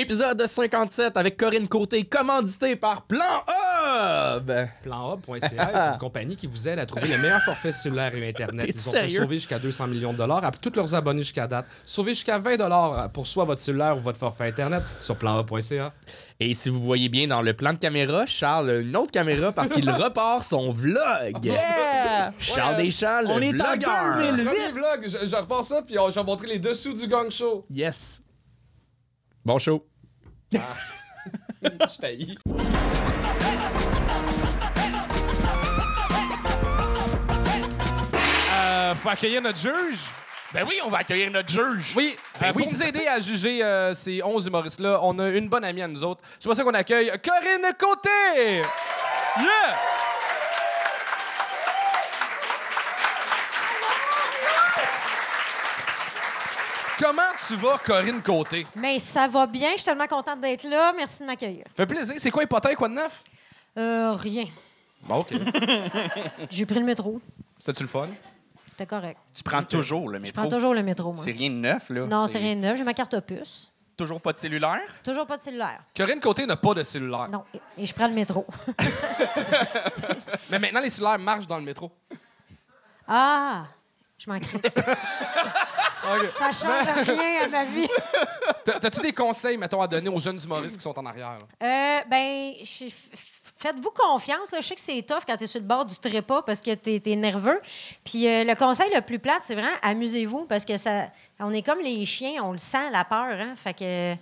Épisode 57 avec Corinne Côté, commandité par Plan Hub. PlanHub.ca est une compagnie qui vous aide à trouver le meilleur forfait cellulaire et Internet. Ils ont fait sérieux? sauver jusqu'à 200 millions de dollars à tous leurs abonnés jusqu'à date. Sauver jusqu'à 20 dollars pour soit votre cellulaire ou votre forfait Internet sur PlanHub.ca. Et si vous voyez bien dans le plan de caméra, Charles a une autre caméra parce qu'il repart son vlog. Yeah! Charles Ouais, Deschamps, le on est en vlogueur. 2000. Le Premier vlog, je, je repars ça, puis vais montrer les dessous du gang show. Yes. Bon show. je t'haïs. Euh, faut accueillir notre juge. Ben oui, on va accueillir notre juge. Oui, Ben euh, oui, pour nous aider à juger euh, ces 11 humoristes-là, on a une bonne amie à nous autres. C'est pour ça qu'on accueille Corinne Côté. Yeah! Comment tu vas, Corinne Côté? Mais ça va bien, je suis tellement contente d'être là. Merci de m'accueillir. Fait plaisir. C'est quoi hypothèque, quoi de neuf? Euh, rien. Bon, OK. J'ai pris le métro. C'était-tu le fun? C'était correct. Tu prends toujours le Je métro. prends toujours le métro, moi. C'est rien de neuf, là. Non, c'est rien de neuf. J'ai ma carte opus. Toujours pas de cellulaire? Toujours pas de cellulaire. Corinne Côté n'a pas de cellulaire. Non. Et- Et je prends le métro. Mais maintenant, les cellulaires marchent dans le métro. Ah! Je m'en crisse. Ça change rien à ma vie. T'as- T'as-tu des conseils, mettons, à donner aux jeunes humoristes qui sont en arrière? là? Euh, ben, faites-vous confiance. là. Je sais que c'est tough quand tu es sur le bord du trépas parce que tu es, nerveux. Puis euh, le conseil le plus plate, c'est vraiment amusez-vous parce que ça, on est comme les chiens, on le sent, la peur. Hein? Fait que.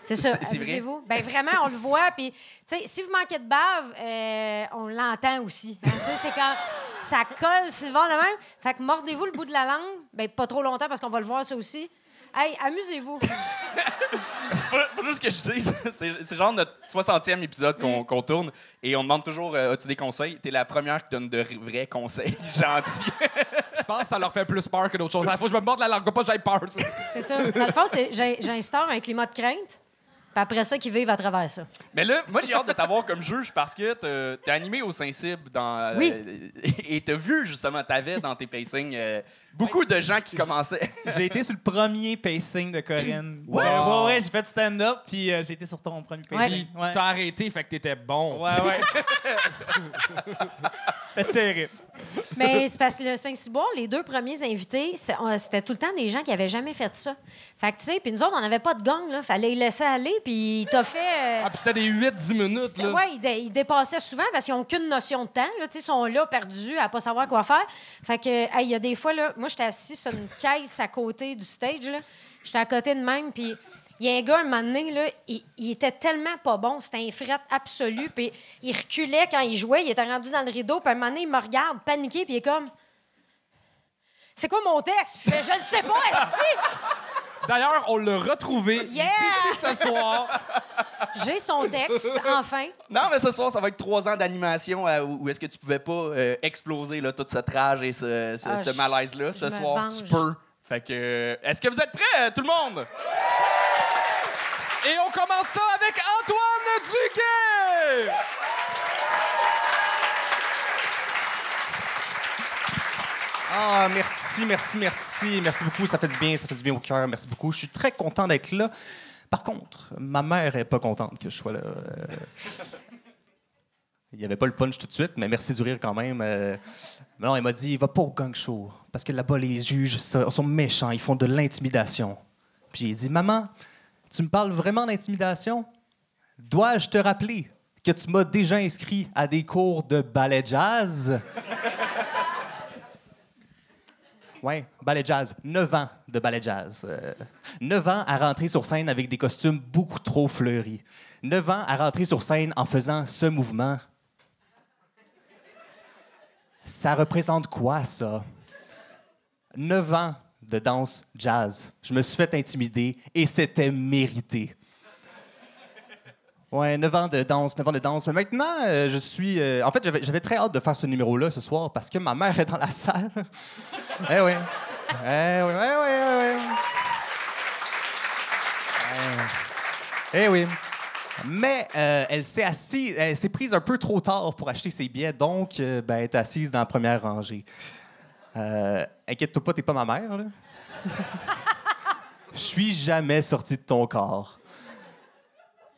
C'est ça, vrai? amusez-vous. Ben vraiment, on le voit. Puis, tu sais, si vous manquez de bave, euh, on l'entend aussi. hein. Tu sais, c'est quand ça colle sur le bord de même. Fait que mordez-vous le bout de la langue. Ben pas trop longtemps parce qu'on va le voir ça aussi. Hey, amusez-vous. Faut faut juste que je dise, c'est c'est genre notre 60e épisode qu'on qu'on tourne et on demande toujours euh, as-tu des conseils? T'es la première qui donne de vrais conseils gentils. Je pense que ça leur fait plus peur que d'autres choses. Il faut que je me morde la langue, pas que j'aille peur. ça. C'est ça. Dans le fond, j'instaure un climat de crainte. Puis après ça, qu'ils vivent à travers ça. Mais là, moi j'ai hâte de t'avoir comme juge parce que t'es animé au Saint-Cybe dans euh, Oui. et t'as vu justement t'avais dans tes pacings euh, beaucoup de gens qui commençaient. J'ai été sur le premier pacing de Corinne. What? Euh, ouais, ouais, j'ai fait du stand-up, puis euh, j'ai été sur ton premier pacing. Ouais, t'as arrêté, fait que t'étais bon. ouais. ouais. C'est terrible. Mais c'est parce que le Saint-Cyboire, les deux premiers invités, on- c'était tout le temps des gens qui avaient jamais fait ça. Fait que, tu sais, puis nous autres, on n'avait pas de gang, là. Fallait les laisser aller, puis il t'a fait. euh, Ah, puis c'était des 8-10 minutes, là. ouais, ils, dé- ils dépassaient souvent parce qu'ils n'ont aucune notion de temps. Là, Tu sais, ils sont là, perdus, à pas savoir quoi faire. Fait que, hey, il y a des fois, là, moi, j'étais assis sur une caisse à côté du stage. là. J'étais à côté de même, puis il y a un gars, un moment donné, là, il, il était tellement pas bon. C'était un fret absolu. Puis il reculait quand il jouait. Il était rendu dans le rideau. Puis un moment donné, il me regarde, paniqué, puis il est comme... C'est quoi mon texte? Puis je fais, je le sais pas, est D'ailleurs, on l'a retrouvé. Yeah! ici ce soir. J'ai son texte, enfin. Non, mais ce soir, ça va être trois ans d'animation euh, où est-ce que tu pouvais pas euh, exploser là, toute cette rage et ce, ce- Ah, ce malaise-là. Ce soir, venge. tu peux. Fait que, euh, est-ce que vous êtes prêts, tout le monde? Et on commence ça avec Antoine Duguay. Ah, merci, merci, merci. Merci beaucoup. Ça fait du bien, ça fait du bien au cœur. Merci beaucoup. Je suis très content d'être là. Par contre, ma mère est pas contente que je sois là. Euh, Il n'y avait pas le punch tout de suite, mais merci du rire quand même. Euh, mais non, elle m'a dit, va pas au gang show. Parce que là-bas, les juges sont méchants. Ils font de l'intimidation. Puis j'ai dit, maman, tu me parles vraiment d'intimidation? Dois-je te rappeler que tu m'as déjà inscrit à des cours de ballet jazz? Oui, ballet jazz. 9 ans de ballet jazz. Euh, 9 ans à rentrer sur scène avec des costumes beaucoup trop fleuris. 9 ans à rentrer sur scène en faisant ce mouvement. Ça représente quoi, ça? 9 ans de danse jazz. Je me suis fait intimider et c'était mérité. Ouais, 9 ans de danse, 9 ans de danse. Mais maintenant, euh, je suis. euh, en fait, j'avais très hâte de faire ce numéro-là ce soir parce que ma mère est dans la salle. eh oui. Eh oui, eh oui, eh oui. Eh, oui. Mais euh, elle s'est assise, elle s'est prise un peu trop tard pour acheter ses billets, donc ben, elle est assise dans la première rangée. Euh, Inquiète-toi pas, t'es pas ma mère. Je suis jamais sorti de ton corps.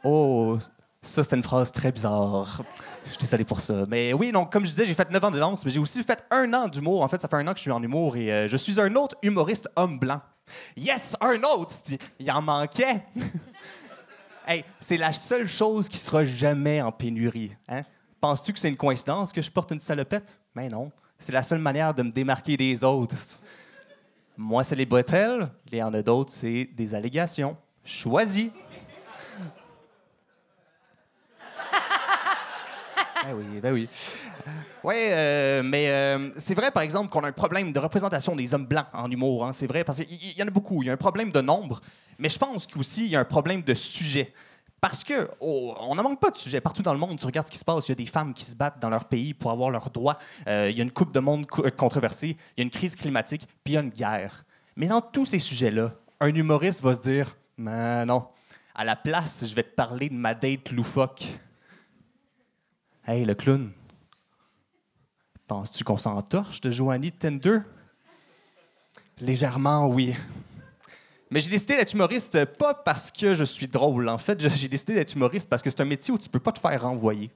Oh, ça, c'est une phrase très bizarre. Je suis désolé pour ça. Mais oui, donc, comme je disais, j'ai fait 9 ans de danse, mais j'ai aussi fait un an d'humour. En fait, ça fait un an que je suis en humour et euh, je suis un autre humoriste homme blanc. Yes, un autre! Il en manquait. c'est la seule chose qui sera jamais en pénurie. Hein? Penses-tu que c'est une coïncidence que je porte une salopette? Mais non. C'est la seule manière de me démarquer des autres. Moi, c'est les bretelles. Il y en a d'autres, c'est des allégations. Choisis. Ben oui, ben oui. Oui, euh, mais euh, c'est vrai, par exemple, qu'on a un problème de représentation des hommes blancs en humour. hein, c'est vrai, parce qu'il y, en a beaucoup. Il y a un problème de nombre, mais je pense qu'aussi, il y a un problème de sujet. Parce que oh, on n'en manque pas de sujets. Partout dans le monde, tu regardes ce qui se passe. Il y a des femmes qui se battent dans leur pays pour avoir leurs droits. Euh, il y a une coupe de monde co- controversée. Il y a une crise climatique, puis il y a une guerre. Mais dans tous ces sujets-là, un humoriste va se dire Mais non, à la place, je vais te parler de ma date loufoque. Hey, le clown. Penses-tu qu'on s'entorche de Joanie de Tinder? Légèrement, oui. Mais j'ai décidé d'être humoriste euh, pas parce que je suis drôle. En fait, j'ai décidé d'être humoriste parce que c'est un métier où tu peux pas te faire renvoyer.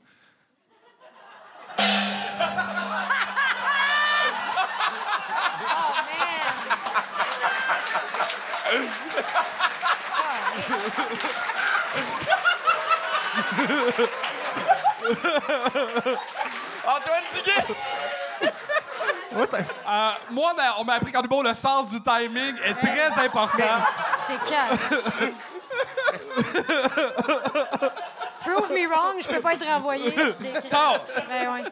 Antoine Duguay! Euh, moi, on m'a- on m'a appris qu'en humour, le sens du timing est très important. C'était calme. Prove me wrong, je peux pas être renvoyé. Des crises. Tard. Ben ouais.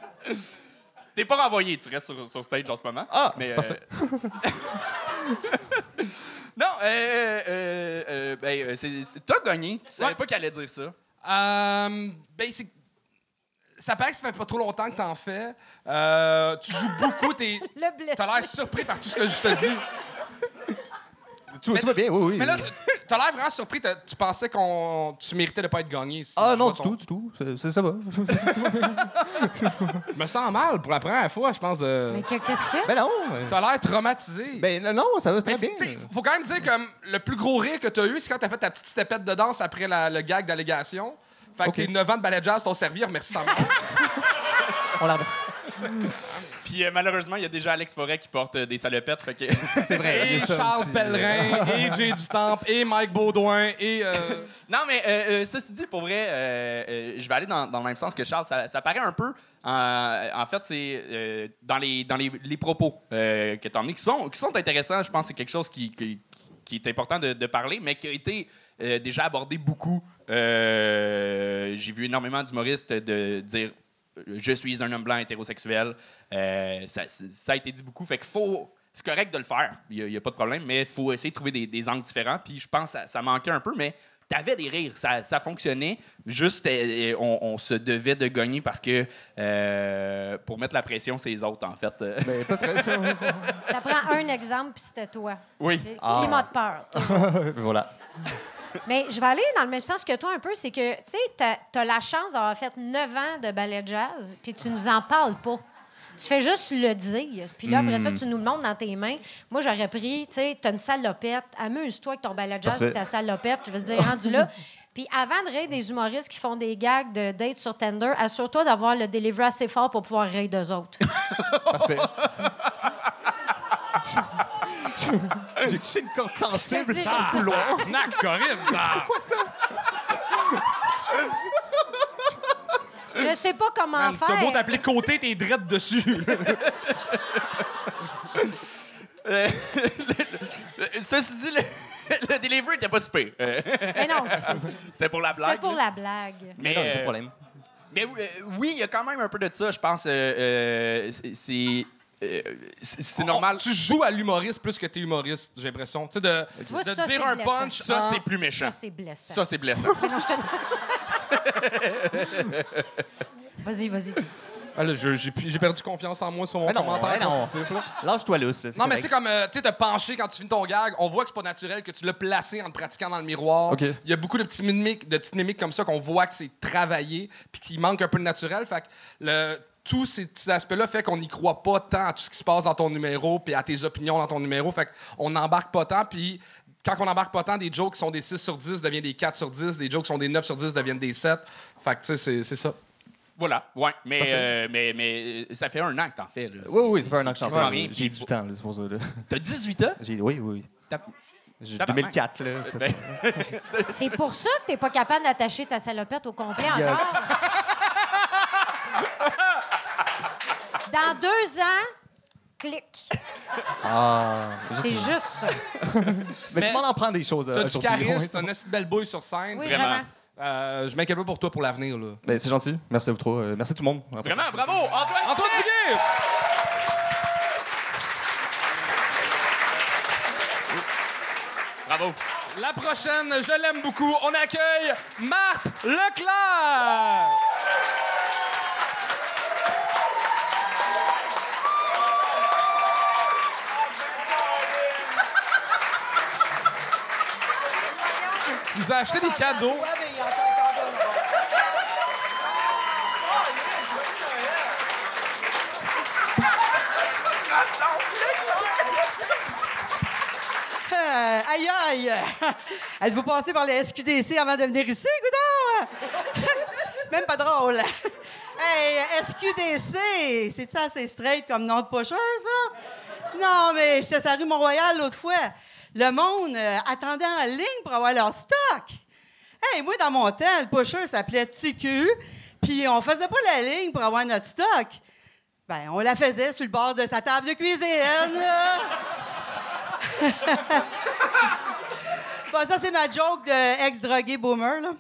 T'es pas renvoyé, tu restes sur, sur stage en ce moment. Ah, mais, euh, parfait. non, euh, euh, euh, euh, ben, euh, c'est- c'est- t'as gagné. Tu savais Ouais. pas qu'elle allait dire ça. Euh, ben, c'est- Ça paraît que ça fait pas trop longtemps que t'en fais. Euh, tu joues beaucoup. T'es... Le blessé. T'as l'air surpris par tout ce que je te dis. Tout, tout va bien, oui, oui. Mais là, t'as l'air vraiment surpris. T'as- Tu pensais qu'on tu méritais de pas être gagné. si ah je non, vois du ton- tout, du tout. Ça, va. Je me sens mal pour la première fois, je pense. de. Mais que- qu'est-ce que? Mais non. euh, T'as l'air traumatisé. Ben non, ça va Mais très c'est- bien. t'sais, faut quand même dire que le plus gros rire que t'as eu, c'est quand t'as fait ta petite stepette de danse après la- le gag d'allégation. Fait que Ok. tes 9 ans de ballet jazz t'ont servi, remercie ta mère. On la remercie. Puis euh, malheureusement, il y a déjà Alex Forêt qui porte euh, des salopettes. Fait que... C'est vrai. Et Charles. Pellerin, et Jay Dustamp, et Mike Baudouin, et... euh, non, mais euh, euh, ceci dit, pour vrai, euh, euh, je vais aller dans, dans le même sens que Charles. Ça, ça paraît un peu. En, en fait, c'est euh, dans, les, dans les, les propos euh, que tu as emmenés qui sont, qui sont intéressants. Je pense que c'est quelque chose qui, qui, qui est important de, parler, mais qui a été euh, déjà abordé beaucoup. Euh, J'ai vu énormément d'humoristes de dire euh, je suis un homme blanc hétérosexuel. Ça, a été dit beaucoup. Fait qu'il faut. C'est correct de le faire, il n'y a, pas de problème, mais il faut essayer de trouver des, angles différents. Puis je pense que ça manquait un peu, mais t'avais des rires, ça, ça fonctionnait. Juste, euh, on, on se devait de gagner parce que euh, pour mettre la pression, c'est les autres, en fait. Euh, Ben. Ça prend un exemple, puis c'était toi. oui. Ah. Climat de peur. voilà. Mais je vais aller dans le même sens que toi un peu. C'est que, tu sais, tu as la chance d'avoir fait 9 ans de ballet jazz, puis tu nous en parles pas. Tu fais juste le dire. Puis là, après ça, Hmm. tu nous le montres dans tes mains. Moi, j'aurais pris, tu sais, tu as une salopette. Amuse-toi avec ton ballet jazz Parfait. et ta salopette. Je veux dire, rendu là. Puis avant de rire des humoristes qui font des gags de date sur Tinder, assure-toi d'avoir le delivery assez fort pour pouvoir rire d'eux autres. Parfait. J'ai touché une corde sensible Je dis, dans le c'est- couloir. Nac, Corinne! C'est quoi ça? Je sais pas comment T'as beau faire. t'appeler côté, t'es drette dessus. Euh, Ceci dit, le, le delivery n'était pas super. Euh, Mais non, C'était pour la blague. c'est pour là. la blague. Mais, Non, pas de euh, problème. Mais euh, oui, il y a quand même un peu de ça, je pense. euh, euh, c'est- c'est euh, c'est normal. Tu joues à l'humoriste plus que t'es humoriste, j'ai l'impression. Tu sais, de, Tu vois, de ça, dire un blessant. punch. Ça, c'est plus méchant. Ça, c'est blessant. Ça, c'est blessant. Mais non, je te... vas-y, vas-y. Ah, j'ai perdu confiance en moi sur mon Mais non, commentaire constructif. là. Lâche-toi lousse. là, Non, mais tu sais, comme, euh, tu sais, te pencher quand tu finis ton gag, on voit que c'est pas naturel, que tu l'as placé en te pratiquant dans le miroir. Il y a beaucoup de, petits mimiques, de petites mimiques comme ça qu'on voit que c'est travaillé, puis qu'il manque un peu de naturel. Fait que le, tous ces aspects-là fait qu'on n'y croit pas tant à tout ce qui se passe dans ton numéro, puis à tes opinions dans ton numéro. Fait qu'on n'embarque pas tant, puis quand on embarque pas tant, des jokes qui sont des 6 sur 10 deviennent des 4 sur 10, des jokes qui sont des 9 sur 10 deviennent des 7. Fait que, tu sais, c'est- c'est ça. Voilà, ouais. Mais, euh, mais, mais euh, ça fait un an que t'en fais. Là. Oui, oui, ça fait un an que j'en fais. J'ai du temps, là, c'est pour ça. T'as 18 ans? J'ai- Oui, oui. T'as- J'ai- Tabarnak. 2004, là. c'est Ben, pour ça que t'es pas capable d'attacher ta salopette au complet encore. Dans deux ans, clic. Ah, C'est juste ça. Mais tu m'en en prends des choses. euh, T'as du aujourd'hui, charisme, t'as une assez belle bouille sur scène. Oui, Vraiment. vraiment. Euh, je m'inquiète pas pour toi pour l'avenir. là. Ben, c'est gentil. Merci à vous trois. Euh, merci tout le monde. Vraiment, bravo! Antoine! Antoine Duguay! Bravo! La prochaine, je l'aime beaucoup. On accueille Marthe Leclerc! Tu nous as acheté des cadeaux. Euh, aïe aïe! Êtes-vous passé par les SQDC avant de venir ici, Goudard? Même pas drôle. Hey, SQDC, c'est ça assez straight comme nom de pocheur, ça? Non, mais j'étais sur la rue Mont-Royal l'autre fois. Le monde euh, attendait en ligne pour avoir leur stock. Hey, moi, dans mon temps, le pusher s'appelait TQ, puis on faisait pas la ligne pour avoir notre stock. Ben, on la faisait sur le bord de sa table de cuisine. Bon, ça, c'est ma joke de ex-drogué boomer.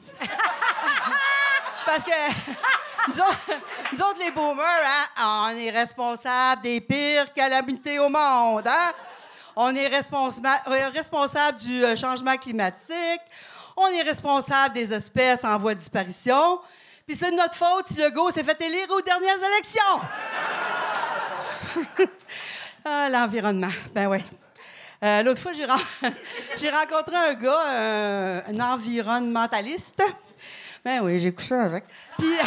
Parce que nous autres, nous autres, les boomers, hein, on est responsables des pires calamités au monde, hein? On est responsa- euh, responsable du euh, changement climatique. On est responsable des espèces en voie de disparition. Puis c'est de notre faute si le go s'est fait élire aux dernières élections. ah, l'environnement. Ben oui. Euh, L'autre fois, j'ai, ren- j'ai rencontré un gars, un, un environnementaliste. Ben oui, j'ai couché avec. Puis.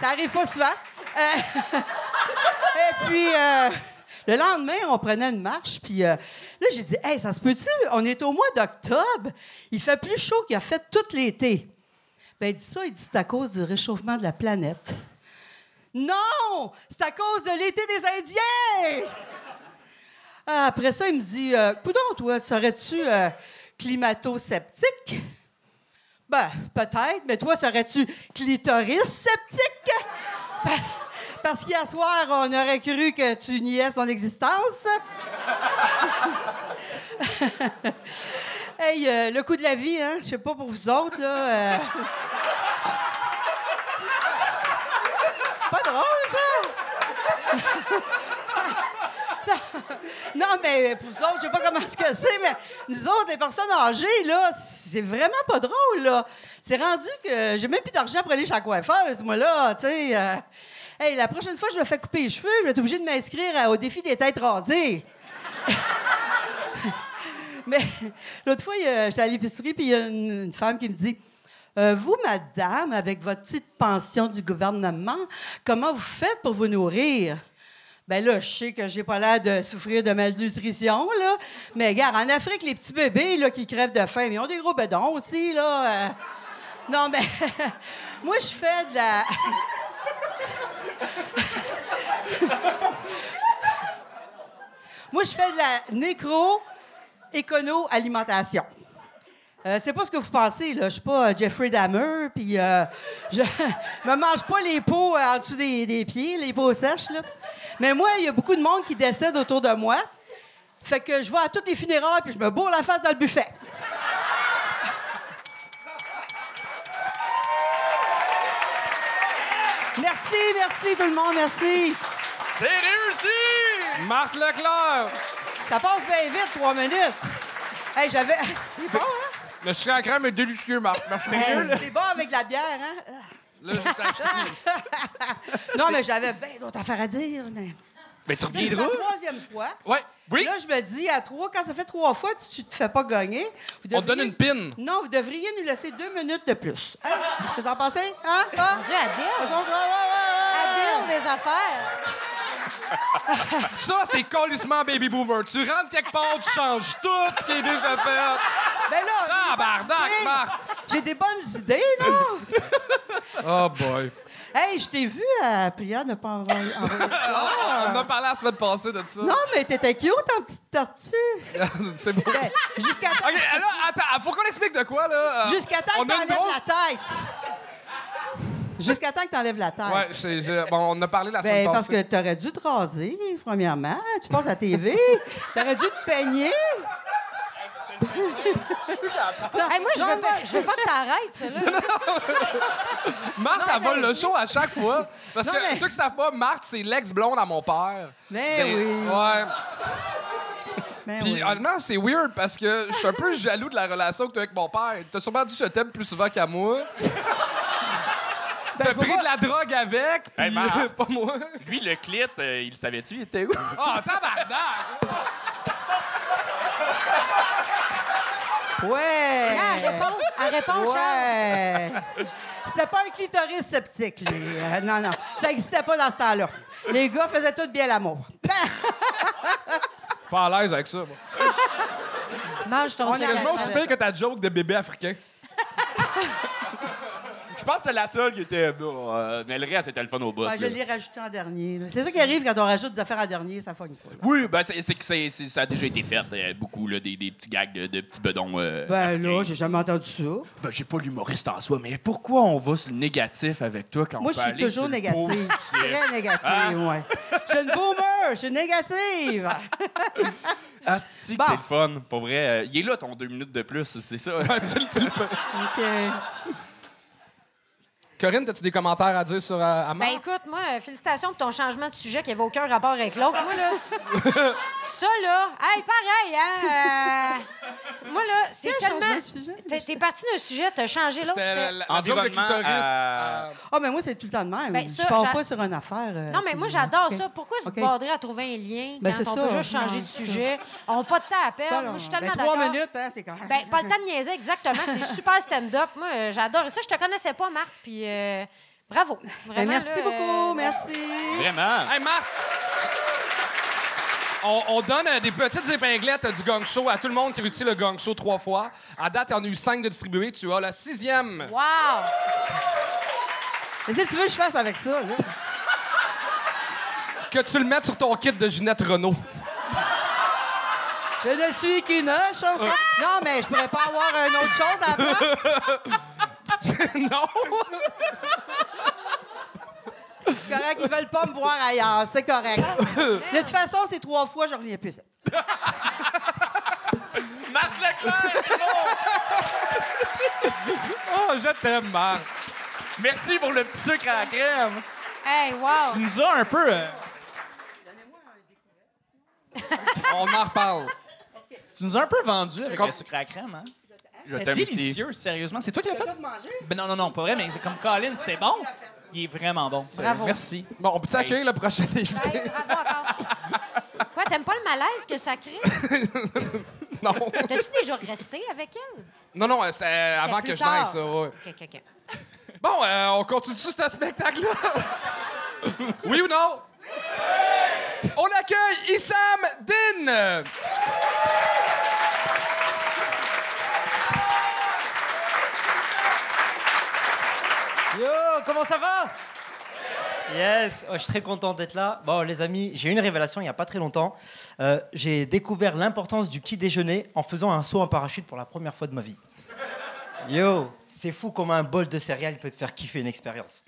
Ça arrive pas souvent. Euh, Et puis, euh, le lendemain, on prenait une marche, puis euh, là, j'ai dit, Hey, ça se peut-tu? On est au mois d'octobre. Il fait plus chaud qu'il a fait tout l'été. Ben, il dit ça, il dit c'est à cause du réchauffement de la planète. Non! C'est à cause de l'été des Indiens! Après ça, il me dit Coudon, toi, serais-tu climato-sceptique? Ben, peut-être, mais toi, serais-tu clitoris-sceptique? Pa- Parce qu'hier soir, on aurait cru que tu niais son existence. hey, euh, le coup de la vie, hein? Je sais pas pour vous autres, là. euh, Pas drôle, ça! non, mais pour vous autres, je sais pas comment ce que c'est, mais nous autres, les personnes âgées, là, c'est vraiment pas drôle, là. C'est rendu que j'ai même plus d'argent pour aller chez la coiffeuse, moi, là, tu sais. euh. Hey, la prochaine fois je me fais couper les cheveux, je vais être obligée de m'inscrire au défi des têtes rasées. Mais l'autre fois, j'étais à l'épicerie, puis il y a une, une femme qui me dit Euh, Vous, madame, avec votre petite pension du gouvernement, comment vous faites pour vous nourrir ben là, je sais que j'ai pas l'air de souffrir de malnutrition, là. Mais regarde, en Afrique, les petits bébés là, qui crèvent de faim, ils ont des gros bedons aussi, là. euh. Non, mais moi, je fais de la... moi, je fais de la nécro-écono-alimentation. Euh, c'est pas ce que vous pensez, là. Je suis pas euh, Jeffrey Dahmer, puis euh, je me mange pas les peaux en dessous des, des pieds, les peaux sèches, là. Mais moi, il y a beaucoup de monde qui décède autour de moi. Fait que je vais à toutes les funérailles, puis je me bourre la face dans le buffet. Merci, merci tout le monde, merci. C'est réussi! Marthe Leclerc! Ça passe bien vite, trois minutes. Hey, j'avais. C'est bon, hein? Le sucre à crème est délicieux, Marthe. Merci. C'est bon avec la bière, hein? Là, je t'ai. Non, mais j'avais bien d'autres affaires à dire, mais. Mais tu C'est reviendras. la troisième fois. Ouais. Oui. Là, je me dis, à trois, quand ça fait trois fois, tu, tu te fais pas gagner. Vous On te donne une pin. Non, vous devriez nous laisser deux minutes de plus. Hein? Vous en pensez? Hein? Hein? Dieu, Adèle. Adèle, des affaires. Ça, c'est colissement baby boomer. Tu rentres quelque part, tu changes tout ce qui est déjà fait. Ben là, Ah, bardac, Marc! j'ai des bonnes idées, non? Oh boy. hey, je t'ai vu à Priya ne pas envoyer. envoyer- On en a parlé la semaine passée de ça. non, mais t'étais cute en petite tortue. c'est beau. Ben, jusqu'à temps, OK, là, attends, faut qu'on explique de quoi, là. Euh, jusqu'à temps on que a une t'enlèves la tête. Jusqu'à temps que t'enlèves la tête. Ouais, c'est- j'ai- bon, on a parlé la semaine Ben, parce que passée. t'aurais dû te raser, premièrement. Tu passes à la TV. t'aurais dû te peigner. Hey, moi, je veux, pas, je veux pas que ça arrête, ça. Là. Marthe, elle vole le show à chaque fois. Parce Non, que mais- ceux qui savent pas, Marthe, c'est l'ex-blonde à mon père. Mais Ben, oui. Ouais. Ben Puis oui. honnêtement, c'est weird parce que je suis un peu jaloux de la relation que tu as avec mon père. T'as sûrement dit je t'aime plus souvent qu'à moi. T'as je vois pris pas- de la drogue avec, puis Hey, Marc. pas moi. Lui, le clit, euh, il le savait-tu, il était où? Ah, tabarnak! Ouais. Ah, elle répond. Elle répond, Charles. Ouais. C'était pas un clitoris sceptique, lui. Euh, non, non. Ça n'existait pas dans ce temps-là. Les gars faisaient tout bien l'amour. Pas à l'aise avec ça, moi. Mange ton On C'est quasiment aussi pire que ta joke de bébé africain. Je pense que c'était la seule qui était. Non, euh, mais le reste, c'était le fun au bout. Ouais, je là. l'ai rajouté en dernier. là. C'est ça qui arrive quand on rajoute des affaires en dernier, ça fogne pas. là. Oui, ben c'est c'est que c'est- c'est- ça a déjà été fait, euh, beaucoup, là, des, des petits gags de, de petits bedons. euh, Ben là, j'ai jamais entendu ça. Ben, j'ai pas l'humoriste en soi, mais pourquoi on va sur le négatif avec toi quand Moi, on je peut suis aller sur toujours le négative. positif? Très négative, Ah. ouais. Je suis une boomer, je suis négative. Asti, Bon. c'est le fun, pour vrai. Euh, il est là, ton deux minutes de plus, c'est ça. OK. Corinne, as-tu des commentaires à dire sur euh, Ben écoute, moi, euh, félicitations pour ton changement de sujet qui n'avait aucun rapport avec l'autre. Moi, là, ça, là, hey, pareil, hein? euh, moi, là, c'est Quel tellement. changement de sujet? T'es t'es parti d'un sujet, t'as changé l'autre. C'était la, c'était- la, la joke de Environnement, clitoris. euh, Ah, mais moi, c'est tout le temps de même. Ben, je ça, pars j'a- pas sur une affaire. euh, Non, mais moi, j'adore ça. Pourquoi se OK. border à trouver un lien Ben, quand c'est on ça. peut juste changer de sujet? On n'a pas de temps à perdre. Ben moi, je suis Ben, tellement trois d'accord. minutes, hein, c'est quand même. Ben, pas le temps de niaiser, exactement. C'est super stand-up. Moi, j'adore. Et ça, je te connaissais pas, Marc, puis euh, bravo. Ben, Vraiment, merci là, beaucoup, euh, merci. Vraiment. Hey, Marc! On, on donne euh, des petites épinglettes du gang show à tout le monde qui réussit le gang show trois fois. À date, il y en a eu cinq de distribués. Tu as la sixième. Wow! Mais si tu veux que je fasse avec ça, là. Que tu le mettes sur ton kit de Ginette Renault. Je ne suis qu'une chanson. Non, mais je pourrais pas avoir une autre chose à la place. non! C'est correct, ils veulent pas me voir ailleurs. C'est correct. De toute façon, c'est trois fois, je reviens plus. Marc Leclerc! Oh, je t'aime, Marc. Merci pour le petit sucre à la crème. Hey, wow! Tu nous as un peu. euh, On en reparle. tu nous as un peu vendu avec Comme- le sucre à la crème, hein? C'était délicieux, sérieusement. C'est toi qui l'as fait? manger? Ben non, non, non, pas vrai, mais c'est comme Colin, c'est bon. Il est vraiment bon. Bravo. Merci. Bon, on peut accueillir le prochain invité? Bravo encore. Quoi, t'aimes pas le malaise que ça crée? Non. T'as-tu déjà resté avec elle? Non, non, c'est avant que je naisse, ça, ouais. OK, OK, OK. Bon, euh, on continue sur ce spectacle-là? oui ou non? On accueille Issam Din! Yo, comment ça va? Yes, oh, je suis très content d'être là. Bon, les amis, j'ai eu une révélation il n'y a pas très longtemps. Euh, j'ai découvert l'importance du petit déjeuner en faisant un saut en parachute pour la première fois de ma vie. Yo, c'est fou comment un bol de céréales peut te faire kiffer une expérience.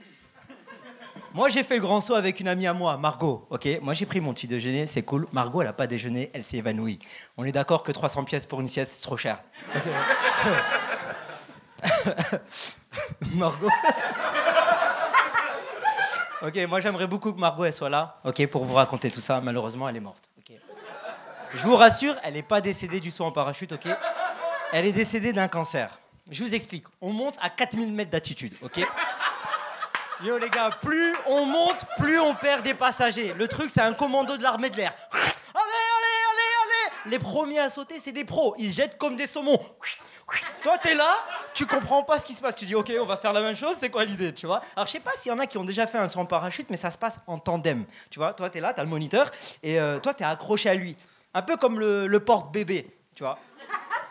Moi, j'ai fait le grand saut avec une amie à moi, Margot. Ok, moi j'ai pris mon petit déjeuner, c'est cool. Margot, elle a pas déjeuné, elle s'est évanouie. On est d'accord que 300 pièces pour une sieste, c'est trop cher. Margot. Ok, moi j'aimerais beaucoup que Margot soit là, ok, pour vous raconter tout ça. Malheureusement, elle est morte. ok. Je vous rassure, elle n'est pas décédée du saut en parachute, ok. Elle est décédée d'un cancer. Je vous explique. On monte à 4000 mètres d'altitude, ok. Yo les gars, plus on monte, plus on perd des passagers. Le truc, c'est un commando de l'armée de l'air. Allez, allez, allez, allez Les premiers à sauter, c'est des pros. Ils se jettent comme des saumons. Toi, t'es là, tu comprends pas ce qui se passe. Tu dis, OK, on va faire la même chose, c'est quoi l'idée, tu vois? Alors, je sais pas s'il y en a qui ont déjà fait un saut en parachute, mais ça se passe en tandem. Tu vois, toi, t'es là, t'as le moniteur, et euh, toi, t'es accroché à lui. Un peu comme le, le porte-bébé, tu vois.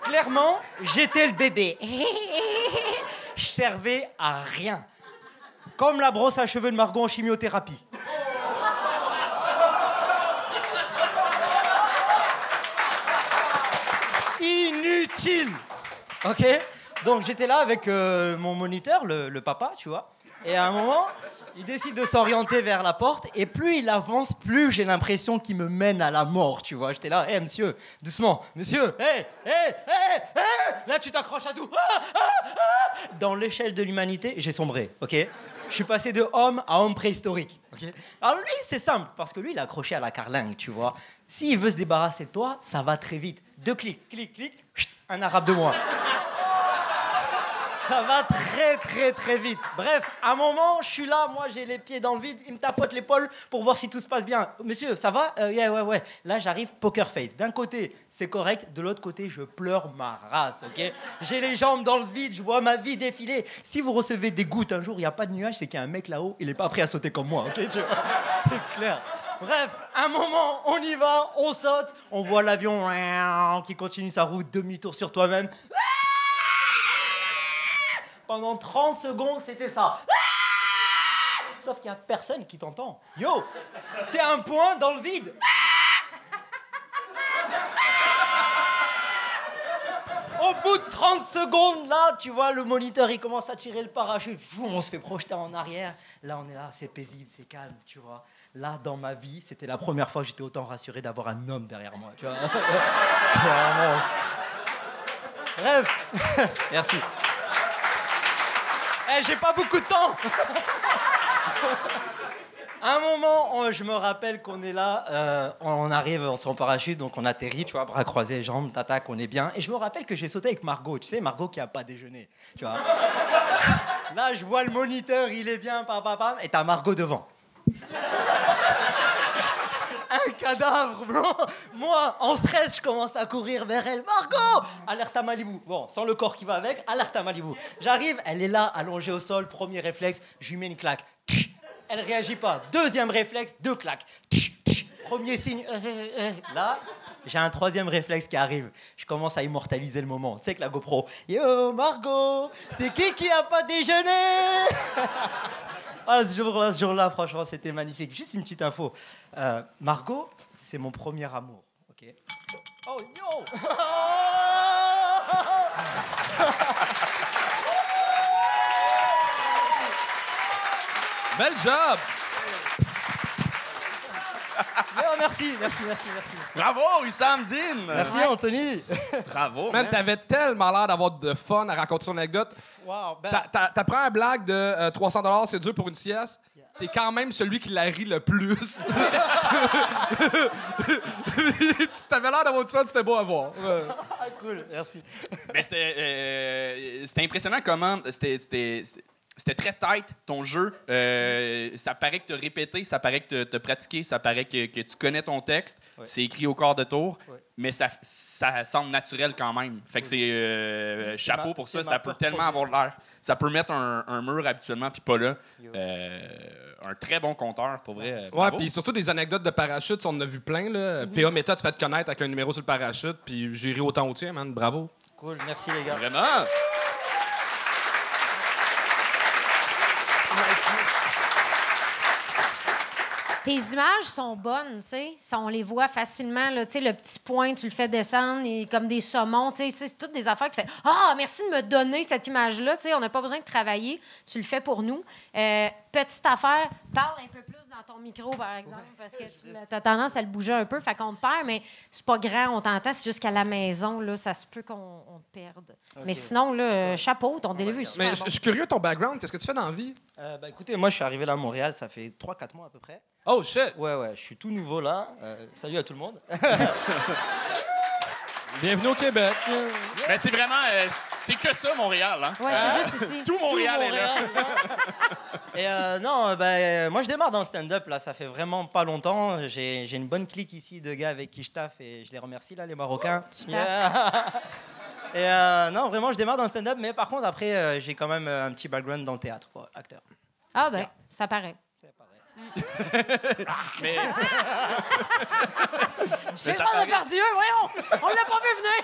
Clairement, j'étais le bébé. Je servais à rien. Comme la brosse à cheveux de Margot en chimiothérapie. Inutile Ok Donc j'étais là avec euh, mon moniteur, le, papa, tu vois. Et à un moment, il décide de s'orienter vers la porte. Et plus il avance, plus j'ai l'impression qu'il me mène à la mort, tu vois. J'étais là, hé monsieur, doucement, monsieur, hé, hé, hé, hé Là, tu t'accroches à tout. Ah, ah, ah. Dans l'échelle de l'humanité, j'ai sombré, ok Je suis passé de homme à homme préhistorique, Alors lui, c'est simple, parce que lui, il est accroché à la carlingue, tu vois. S'il veut se débarrasser de toi, ça va très vite. Deux clics, clic, clic, un arabe de moi. Ça va très très très vite. Bref, à un moment, je suis là, moi j'ai les pieds dans le vide, il me tapote l'épaule pour voir si tout se passe bien. Monsieur, ça va? Euh, yeah, Ouais, ouais. Là, j'arrive poker face. D'un côté, c'est correct, de l'autre côté, je pleure ma race, ok? J'ai les jambes dans le vide, je vois ma vie défiler. Si vous recevez des gouttes un jour, il n'y a pas de nuage, c'est qu'il y a un mec là-haut, il n'est pas prêt à sauter comme moi, ok? C'est clair. Bref, un moment, on y va, on saute, on voit l'avion qui continue sa route, demi-tour sur toi-même. Pendant 30 secondes, c'était ça. Sauf qu'il n'y a personne qui t'entend. Yo, t'es un point dans le vide. Au bout de 30 secondes, là, tu vois, le moniteur, il commence à tirer le parachute. On se fait projeter en arrière. Là, on est là, c'est paisible, c'est calme, tu vois. Là, dans ma vie, c'était la première fois que j'étais autant rassuré d'avoir un homme derrière moi, tu vois. Bref, merci. Eh, j'ai pas beaucoup de temps. À un moment, on- je me rappelle qu'on est là, euh, on arrive, on en parachute, donc on atterrit, tu vois, bras croisés, jambes, t'attaques, on est bien. Et je me rappelle que j'ai sauté avec Margot, tu sais, Margot qui a pas déjeuné, tu vois. Là, je vois le moniteur, il est bien, pam, pam, pam, et t'as Margot devant. Cadavre blanc. Moi, en stress, je commence à courir vers elle. Margot Alerte à Malibu. Bon, sans le corps qui va avec, alerte à Malibu. J'arrive, elle est là, allongée au sol. Premier réflexe, je lui mets une claque. Elle réagit pas. Deuxième réflexe, deux claques. Premier signe. euh, euh, euh. Là, j'ai un troisième réflexe qui arrive. Je commence à immortaliser le moment. Tu sais que la GoPro. Yo, Margot, c'est qui qui a pas déjeuné? Ah, ce jour-là, ce jour-là, franchement, c'était magnifique. Juste une petite info. Euh, Margot, c'est mon premier amour. Ok? Oh yo Bel job! Yo, merci, merci, merci, merci. Bravo, Wissam Dean! Merci, Anthony. Bravo, Man, man. t'avais tellement l'air d'avoir de fun à raconter ton anecdote. Wow, ben, T'a- un blague de euh, 300 c'est dur pour une sieste. T'es quand même celui qui la rit le plus. T'avais l'air d'avoir du fun, c'était beau à voir. Cool, merci. Mais c'était euh, c'était impressionnant comment c'était c'était très tight ton jeu. Euh, ça paraît que tu as répété, ça paraît que tu as pratiqué, ça paraît que, que tu connais ton texte. Ouais. C'est écrit au quart de tour, Ouais. mais ça, ça semble naturel quand même. Fait que c'est euh, chapeau ma- pour ça. Ça peut tellement avoir l'air. Ça peut mettre un, un mur habituellement, puis pas là. Euh, un très bon compteur, pour vrai. Ouais, puis surtout des anecdotes de parachute, on en a vu plein. Là. PA Meta, tu fais te connaître avec un numéro sur le parachute, puis j'ai ri autant au tien, man. Bravo. Cool, merci les gars. Vraiment? Tes images sont bonnes, tu sais. On les voit facilement, là, le petit point, tu le fais descendre, comme des saumons, tu sais. C'est toutes des affaires que tu fais. Ah, merci de me donner cette image-là, tu sais. On n'a pas besoin de travailler. Tu le fais pour nous. Euh, petite affaire, parle un peu plus dans ton micro, par exemple, parce que tu as tendance à le bouger un peu, fait qu'on te perd, mais c'est pas grand, on t'entend, c'est juste qu'à la maison, là, ça se peut qu'on on te perde. Mais sinon, là, euh, chapeau, ton délivre est super Mais je bon. je suis curieux ton background. Qu'est-ce que tu fais dans la vie? Euh, bah, écoutez, moi je suis arrivé là à Montréal, ça fait 3-4 mois à peu près. Oh shit! Ouais, ouais, je suis tout nouveau là. Euh, salut à tout le monde. Bienvenue au Québec. Ben, c'est vraiment. euh, c'est que ça, Montréal. Hein? Ouais, c'est juste ici. Tout Montréal, Tout est là. Et euh, non, euh, bah, euh, moi je démarre dans le stand-up là, ça fait vraiment pas longtemps. J'ai j'ai une bonne clique ici de gars avec qui je taffe et je les remercie là, les Marocains. Yeah. Et euh, non, vraiment, je démarre dans le stand-up, mais par contre, après, euh, j'ai quand même un petit background dans le théâtre, quoi, acteur. Ah, ben, ça paraît. Mais C'est ça pas paraît. de Pardieu, voyons! On l'a pas vu venir!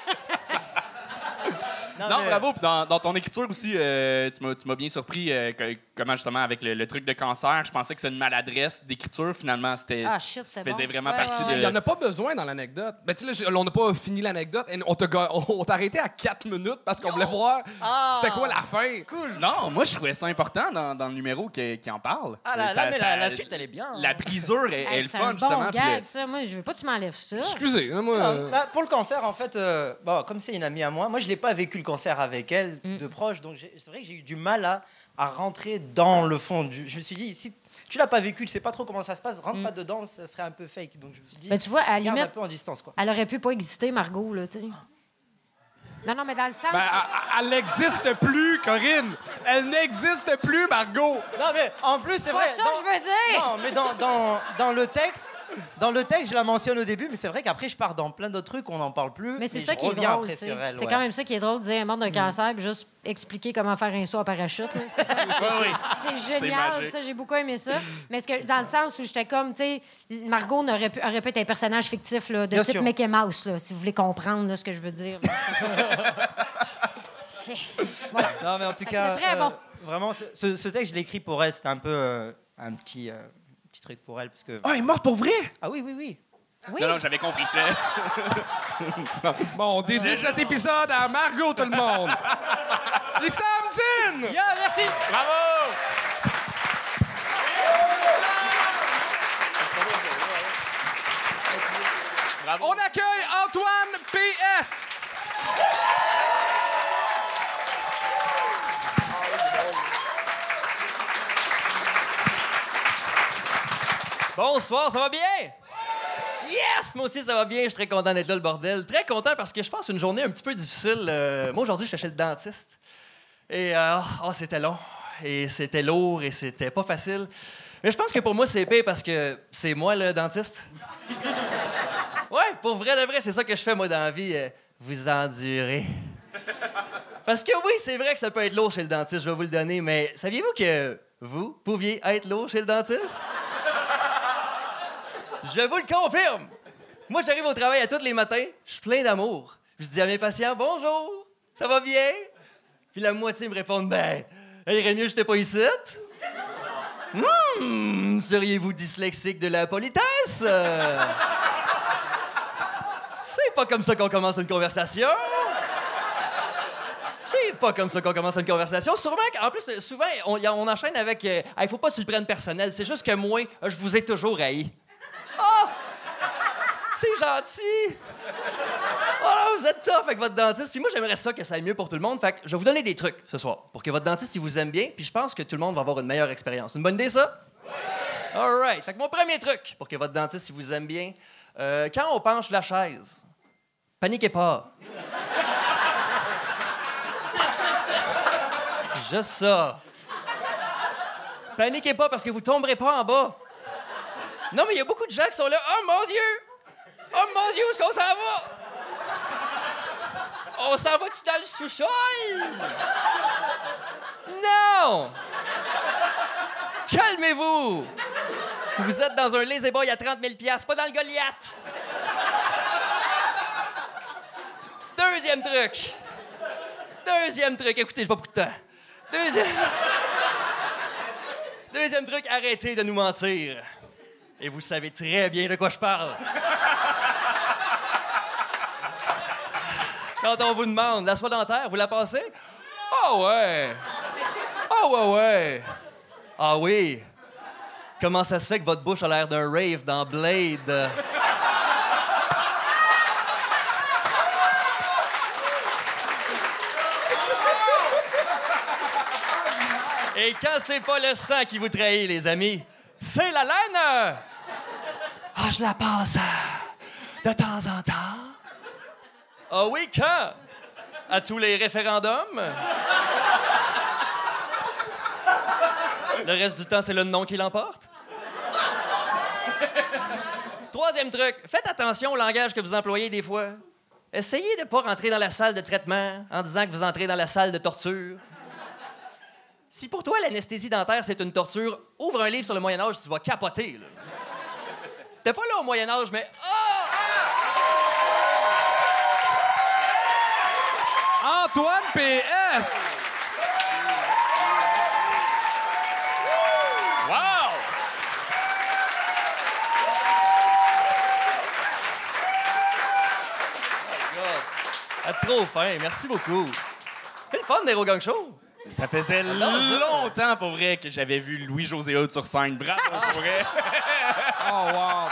Non, mais- bravo. Dans, dans ton écriture aussi, euh, tu m'as bien surpris euh, que- comment justement avec le, le truc de cancer, je pensais que c'était une maladresse d'écriture. Finalement, c'était Ah, shit, faisait bon. vraiment Ouais, partie ouais, de. Il n'y en a pas besoin dans l'anecdote. Ben, tu sais, là, on n'a pas fini l'anecdote. On t'a on arrêté à 4 minutes parce qu'on voulait voir Ah! c'était quoi la fin. Cool. Non, moi je trouvais ça important dans, dans le numéro qui, qui en parle. Ah, la, Ça- la- mais ça- la, la suite, elle est bien. hein. La brisure est, le c'est fun un justement. bon puis gag, le- ça. Moi, je veux pas que tu m'enlèves ça. Excusez, hein, moi. Non, euh, bah, pour le cancer, en fait, euh, bon, comme c'est une amie à moi, moi je pas vécu le cancer avec elle Mm. de proche, donc c'est vrai que j'ai eu du mal à, à rentrer dans le fond du. Je me suis dit, si tu l'as pas vécu, tu sais pas trop comment ça se passe, rentre Mm. pas dedans, ça serait un peu fake. Donc je me suis dit, Ben, tu vois, à garde un limite, peu en distance, quoi. elle aurait pu pas exister, Margot, là, tu sais. Non, non, mais dans le sens. ben, elle- n'existe plus, Corinne. Elle n'existe plus, Margot. Non, mais en plus, c'est c'est vrai. pas ça dans- que je veux dire! Non, mais dans, dans, dans le texte. Dans le texte, je la mentionne au début, mais c'est vrai qu'après, je pars dans plein d'autres trucs, on n'en parle plus. Mais c'est ça qui est drôle. C'est ouais. quand même ça qui est drôle de dire elle est morte d'un cancer puis juste expliquer comment faire un saut en parachute. C'est c'est génial, ça. J'ai beaucoup aimé ça. Mais est-ce que dans le sens où j'étais comme, tu sais, Margot n'aurait pu, aurait pu être un personnage fictif là, de Bien type sûr. Mickey Mouse, là, si vous voulez comprendre là, ce que je veux dire. C'est- voilà. Non, mais en tout cas, très bon. vraiment, ce, ce- ce texte, je l'ai écrit pour elle. C'était un peu euh, un petit, euh, petit truc pour elle. Parce que... Ah, elle est morte pour vrai? Ah oui, oui, oui. Oui. Non, non, j'avais compris. Bon, on dédie cet épisode à Margot, tout le monde. Les Samdines! Yeah, merci. Bravo! Bravo. On accueille Antoine PS. Bonsoir, ça va bien? Yes! Moi aussi, ça va bien. Je suis très content d'être là, le bordel. Très content parce que je passe une journée un petit peu difficile. Euh, moi, aujourd'hui, je suis chez le dentiste. Et euh, oh, c'était long. Et c'était lourd et c'était pas facile. Mais je pense que pour moi, c'est épais parce que c'est moi le dentiste. Ouais, pour vrai de vrai, c'est ça que je fais, moi, dans la vie. euh, vous endurez. Parce que oui, c'est vrai que ça peut être lourd chez le dentiste, je vais vous le donner, mais saviez-vous que vous pouviez être lourd chez le dentiste? Je vous le confirme. Moi, j'arrive au travail à tous les matins, je suis plein d'amour. Je dis à mes patients bonjour, ça va bien? Puis la moitié me répondent ben, il irait mieux j'étais pas ici. Hum, seriez-vous dyslexique de la politesse? Euh, C'est pas comme ça qu'on commence une conversation. C'est pas comme ça qu'on commence une conversation. Sûrement qu'en plus, euh, souvent, on, enchaîne avec euh, Hey, faut pas tu le prennes personnel. C'est juste que moi, euh, je vous ai toujours haï. Oh! C'est gentil! Voilà, vous êtes tough avec votre dentiste. Puis moi, j'aimerais ça que ça aille mieux pour tout le monde. Fait que je vais vous donner des trucs ce soir pour que votre dentiste, il vous aime bien. Puis je pense que tout le monde va avoir une meilleure expérience. Une bonne idée, ça? All right. Fait que mon premier truc pour que votre dentiste, il vous aime bien, euh, quand on penche la chaise, paniquez pas. Juste ça. Paniquez pas parce que vous tomberez pas en bas. Non, mais il y a beaucoup de gens qui sont là. Oh mon Dieu! Oh mon Dieu, est-ce qu'on s'en va? On s'en va-tu dans le sous-sol? Non! Calmez-vous! Vous êtes dans un lazy boy à 30 000 pas dans le Goliath. Deuxième truc. Deuxième truc. Écoutez, j'ai pas beaucoup de temps. Deuxième. Deuxième truc, arrêtez de nous mentir. Et vous savez très bien de quoi je parle. Quand on vous demande la soie dentaire, vous la passez? Ah ouais! Ah ouais, ouais! Ah oui! Comment ça se fait que votre bouche a l'air d'un rave dans Blade? Et quand c'est pas le sang qui vous trahit, les amis, c'est la laine! Ah, je la passe de temps en temps. Ah oui, quand? À tous les référendums? Le reste du temps, c'est le nom qui l'emporte? Troisième truc, faites attention au langage que vous employez des fois. essayez de pas rentrer dans la salle de traitement en disant que vous entrez dans la salle de torture. Si pour toi, l'anesthésie dentaire, c'est une torture, ouvre un livre sur le Moyen-Âge, tu vas capoter. T'es pas là au Moyen-Âge, mais... Ah! Antoine PS! Wow! Ah, trop fin, merci beaucoup. C'est le fun d'Hero Gang Show. Ça faisait longtemps, pour vrai, que j'avais vu Louis-José Hood sur scène. Bravo, pour vrai. Oh, wow!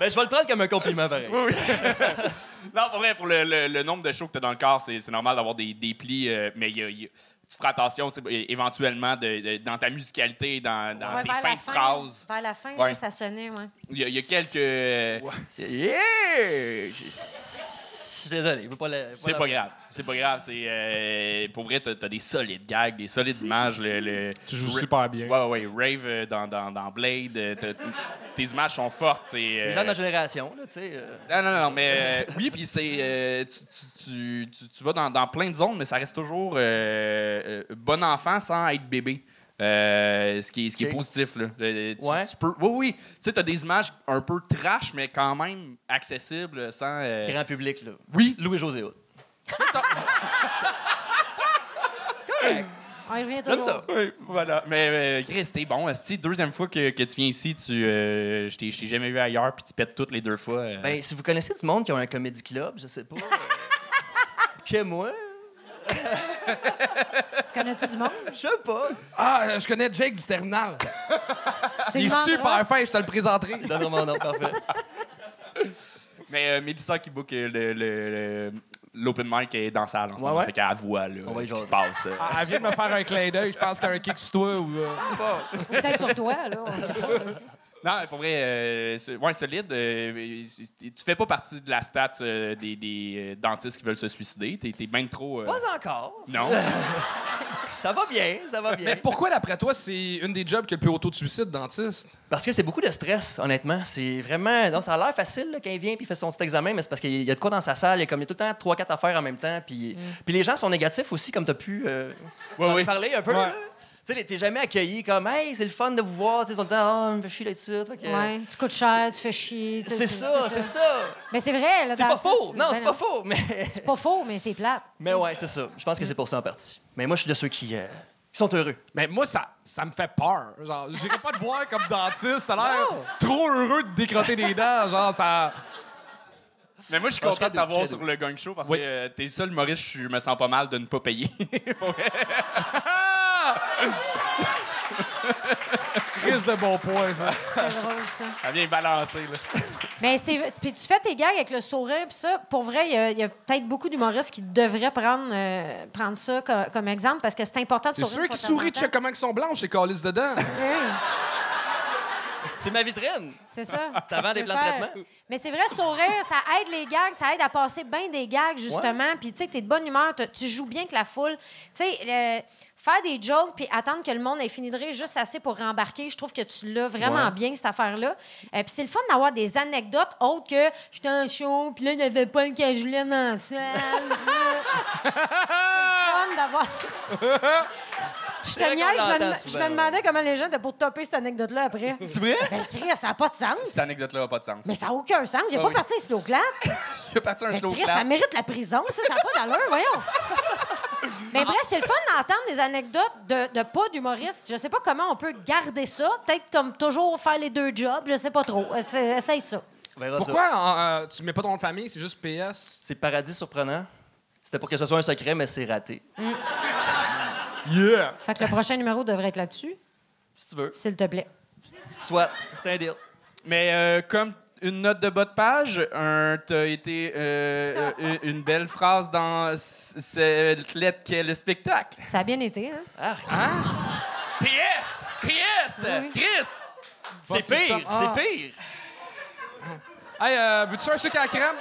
Ben, je vais le prendre comme un compliment, pareil. Oui, oui. non, pour vrai, pour le, le- le nombre de shows que tu as dans le corps, c'est normal d'avoir des, des plis, euh, mais il y a- il y a- tu feras attention éventuellement de- de- dans ta musicalité, dans, dans Ouais, tes fins la de fin, phrases. Vers la fin, Ouais. ça sonnait, ouais. Il y, a- il y a quelques. Yeah! Je suis désolé, je veux pas le. C'est pas grave. C'est pas grave. C'est euh, pour vrai, t'as as des solides gags, des solides images. Le, le- Tu joues Ra- super bien. Ouais, ouais, Rave euh, dans, dans, dans Blade. euh, tes images sont fortes. C'est. euh, Les gens de notre génération, là, tu sais. euh, Non, non, non, mais euh, oui, puis c'est. euh, tu, tu, tu, tu- tu vas dans, dans plein de zones, mais ça reste toujours euh, euh, bon enfant sans être bébé. Euh, ce, qui est, ce qui est positif, là. Euh, tu, Ouais. tu peux, oui, oui. Tu sais, t'as des images un peu trash, mais quand même accessibles sans. euh, Grand public, là. Oui. Louis-José Hood. On y revient J'aime toujours. ça. Oui, voilà. Mais euh, Chris, t'es bon. Esti, deuxième fois que, que tu viens ici, tu, euh, je t'ai je t'ai jamais vu ailleurs, puis tu pètes toutes les deux fois. euh. Ben, si vous connaissez du monde qui a un comédie club, je sais pas. euh, que moi, Tu connais-tu du monde? je sais pas. Ah, je connais Jake du terminal. Il est super fin, je te le présenterai. Donne mon nom, parfait. Mais euh, Mélissa qui book euh, le- le- le- l'open mic est dans la salle en ce Ouais, moment. ouais. Fait qu'elle voit là, ce qui se passe. euh. Ah, Elle vient de me faire un clin d'œil, je pense qu'il y a un kick sur toi ou. euh, Ou Peut-être sur toi, là. On sait pas. Non, pour vrai, euh, ouais, solide. euh, tu fais pas partie de la stat euh, des, des, euh, dentistes qui veulent se suicider. T'es es bien trop. euh, Pas encore. Non. Ça va bien, ça va bien. Mais pourquoi, d'après toi, c'est une des jobs qui a le plus haut taux de suicide, dentiste? Parce que c'est beaucoup de stress, honnêtement. C'est vraiment. Non, ça a l'air facile là, quand il vient puis il fait son petit examen, mais c'est parce qu'il y a de quoi dans sa salle. Il y a comme il y a tout le temps trois, quatre affaires en même temps. Puis, puis les gens sont négatifs aussi, comme tu as pu euh, Ouais, en oui. parler un peu. Ouais. Là. Tu sais, t'es jamais accueilli comme Hey, c'est le fun de vous voir. Tu sais, ils tout le temps, Ah, me fait chier d'être ici. Fait que- Ouais, tu coûtes cher, tu fais chier. tu- C'est ça, c'est ça. Mais c'est vrai, là. C'est pas faux. Non, ben c'est pas faux. Mais, C'est pas faux, mais c'est plate. mais ouais, c'est ça. Je pense que c'est pour ça en partie. Mais moi, je suis de ceux qui, euh, sont heureux. Mais moi, ça, ça me fait peur. Genre, j'irais pas te voir comme dentiste. T'as l'air trop heureux de décrotter des dents. Genre, ça. Mais moi, je suis Ah, content de t'avoir sur le gang show parce Oui. que euh, t'es le seul humoriste, je me sens pas mal de ne pas payer. Crise de bon point, ça. C'est drôle, ça. Ça vient balancer, là. Mais c'est. Puis tu fais tes gags avec le sourire, puis ça, pour vrai, il y a, il y a peut-être beaucoup d'humoristes qui devraient prendre, euh, prendre ça co- comme, exemple parce que c'est important de C'est sourire. de temps en sourient temps. check comment ils sont blanches, ces calices dedans. C'est ma vitrine. c'est ça. Ça vend Tu des plans de traitement. Mais c'est vrai, sourire, ça aide les gags, ça aide à passer bien des gags, justement. Puis, tu sais, t'es de bonne humeur, tu joues bien avec la foule. Tu sais, le- faire des jokes puis attendre que le monde ait fini de rire juste assez pour rembarquer, je trouve que tu l'as vraiment Ouais. bien, cette affaire-là. Euh, puis c'est le fun d'avoir des anecdotes autres que j'étais en show, puis là, il n'y avait pas le cajolet dans la salle. c'est le fun d'avoir. Je te niaise, je me, demandais comment les gens étaient pour topper cette anecdote-là après. C'est vrai? Ben, Chris, ça n'a pas de sens. Cette anecdote-là n'a pas de sens. Mais ça n'a aucun sens. J'ai Ah pas oui. parti un slow clap. Il a parti un Mais slow Chris, clap. ça mérite la prison, ça, ça n'a pas d'allure, voyons. Mais bref, c'est le fun d'entendre des anecdotes de, de pas d'humoristes. Je sais pas comment on peut garder ça. Peut-être comme toujours faire les deux jobs, je sais pas trop. Essa- Essaye ça. On verra ça. Pourquoi euh, tu mets pas ton nom de famille, c'est juste PS? C'est paradis surprenant. C'était pour que ce soit un secret, mais c'est raté. Yeah! Fait que le prochain numéro devrait être là-dessus, Si tu veux. s'il te plaît. Soit. C'est un deal. Mais euh, comme une note de bas de page, un, t'as été euh, euh, une belle phrase dans cette lettre qu'est le spectacle. Ça a bien été, hein? PS! PS! Oui. Chris! C'est pire, Ah. c'est pire. Hey, euh, veux-tu un sucre à la crème?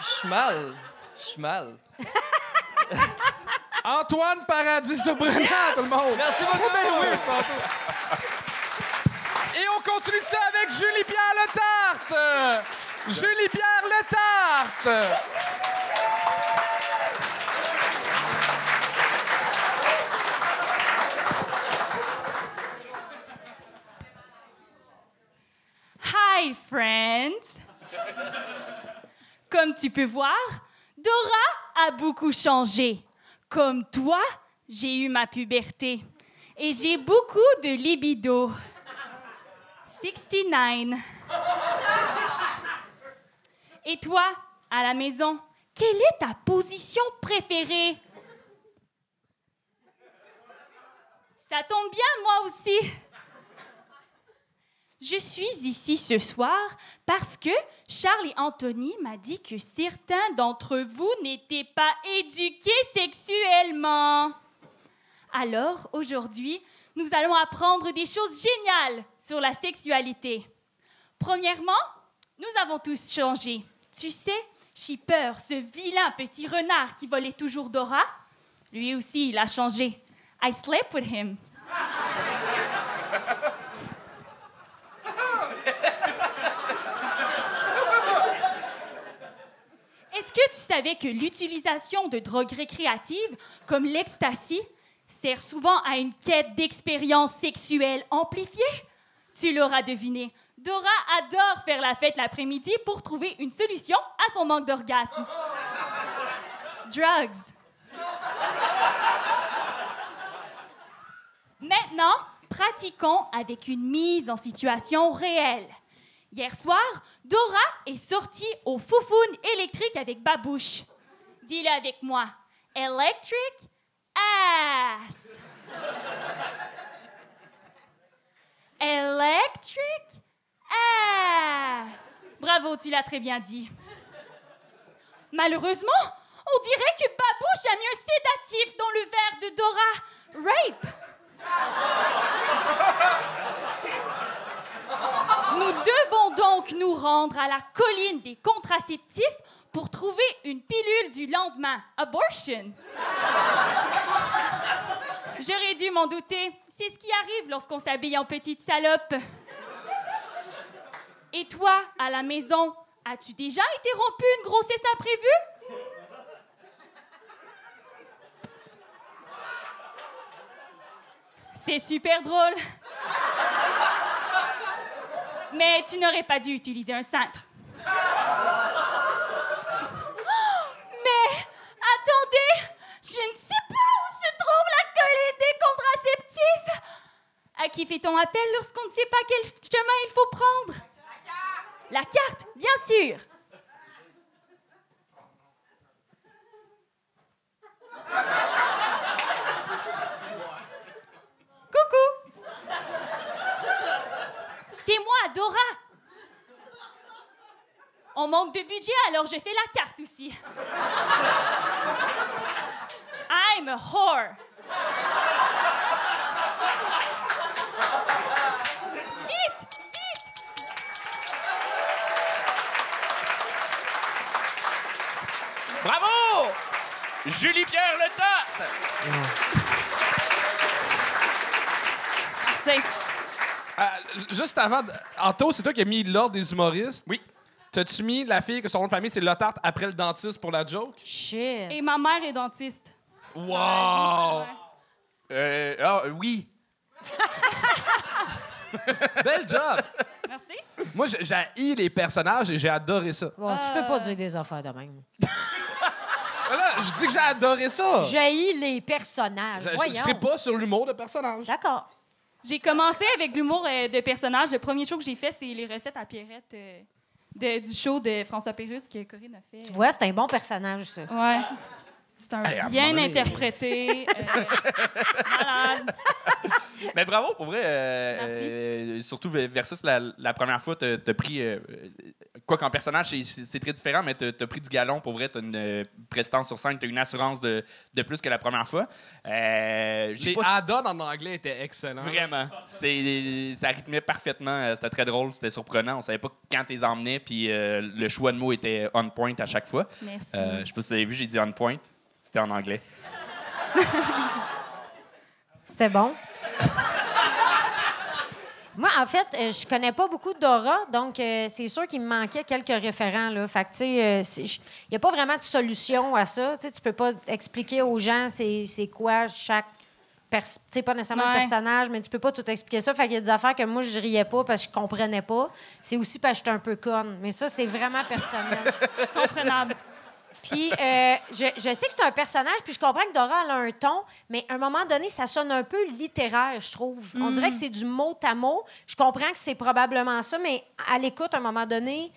Je suis mal. Je suis mal. Antoine Paradis surprenant, tout le monde! Merci beaucoup. Et on continue ça avec Julie-Pierre Letarte! Julie-Pierre Letarte! Hi, friends! Comme tu peux voir, Dora a beaucoup changé. Comme toi, j'ai eu ma puberté. Et j'ai beaucoup de libido. 69. Et toi, à la maison, quelle est ta position préférée? Ça tombe bien, moi aussi. Je suis ici ce soir parce que Charles et Anthony m'a dit que certains d'entre vous n'étaient pas éduqués sexuellement. Alors, aujourd'hui, nous allons apprendre des choses géniales sur la sexualité. Premièrement, nous avons tous changé. Tu sais, Shipper, ce vilain petit renard qui volait toujours Dora, lui aussi, il a changé. I slept with him. Est-ce que tu savais que l'utilisation de drogues récréatives comme l'ecstasy sert souvent à une quête d'expérience sexuelle amplifiée? Tu l'auras deviné. Dora adore faire la fête l'après-midi pour trouver une solution à son manque d'orgasme. Drugs. Maintenant, pratiquons avec une mise en situation réelle. Hier soir, Dora est sortie au foufoune électrique avec Babouche. Dis-le avec moi. Electric ass. Electric ass. Bravo, tu l'as très bien dit. Malheureusement, on dirait que Babouche a mis un sédatif dans le verre de Dora. Rape. Nous devons donc nous rendre à la colline des contraceptifs pour trouver une pilule du lendemain. Abortion. J'aurais dû m'en douter. C'est ce qui arrive lorsqu'on s'habille en petite salope. Et toi, à la maison, as-tu déjà été rompu une grossesse imprévue? C'est super drôle. Mais tu n'aurais pas dû utiliser un cintre. Oh, Mais attendez, je ne sais pas où se trouve la colline des contraceptifs. À qui fait-on appel lorsqu'on ne sait pas quel chemin il faut prendre? La carte, bien sûr. Coucou. C'est moi, Dora. On manque de budget, alors je fais la carte aussi. I'm a whore. Julie-Pierre Le Top! C'est Euh, juste avant, Anto, c'est toi qui as mis l'ordre des humoristes. Oui. T'as-tu mis la fille que son nom de famille, c'est Lotarte après le dentiste pour la joke? Shit. Et ma mère est dentiste. Wow! Euh, ah, oui. Bel job! Merci. Moi, j'ai- les personnages et j'ai adoré ça. Bon, tu peux pas dire des affaires de même. Je dis que j'ai adoré ça. J'ai les personnages. Je- Je Voyons. serai pas sur l'humour de personnages. D'accord. J'ai commencé avec l'humour euh, de personnage. Le premier show que j'ai fait, c'est les recettes à Pierrette euh, de- du show de François Pérusse que Corinne a fait. Tu vois, c'est un bon personnage, ça. Ouais. Un Hey, bien interprété. euh, malade. Mais bravo, pour vrai. euh, Merci. euh, surtout versus la, la première fois, t'as as pris. euh, quoi qu'en personnage, c'est- très différent, mais t'as as pris du galon. Pour vrai, t'as une euh, prestance sur scène, t'as une assurance de, de plus que la première fois. Euh, Les add-ons en anglais étaient excellents. Vraiment. C'est, ça rythmait parfaitement. C'était très drôle, c'était surprenant. On savait pas quand t'es emmenais, puis euh, le choix de mots était on point à chaque fois. Merci. Euh, je sais pas si vous avez vu, j'ai dit on point. C'était en anglais. C'était bon. Moi, en fait, euh, je connais pas beaucoup Dora, donc euh, c'est sûr qu'il me manquait quelques référents. Là. Fait que, tu sais, euh, il n'y a pas vraiment de solution à ça. Tu sais, tu peux pas expliquer aux gens c'est c'est quoi chaque. Tu sais, pas nécessairement Ouais. le personnage, mais tu peux pas tout expliquer ça. Fait qu'il y a des affaires que moi, je riais pas parce que je comprenais pas. C'est aussi parce que j'étais un peu conne. Mais ça, c'est vraiment personnel. Comprenable. Puis, euh, je, je sais que c'est un personnage, puis je comprends que Dora elle a un ton, mais à un moment donné, ça sonne un peu littéraire, je trouve. On dirait que c'est du mot à mot. Je comprends que c'est probablement ça, mais à l'écoute, à un moment donné,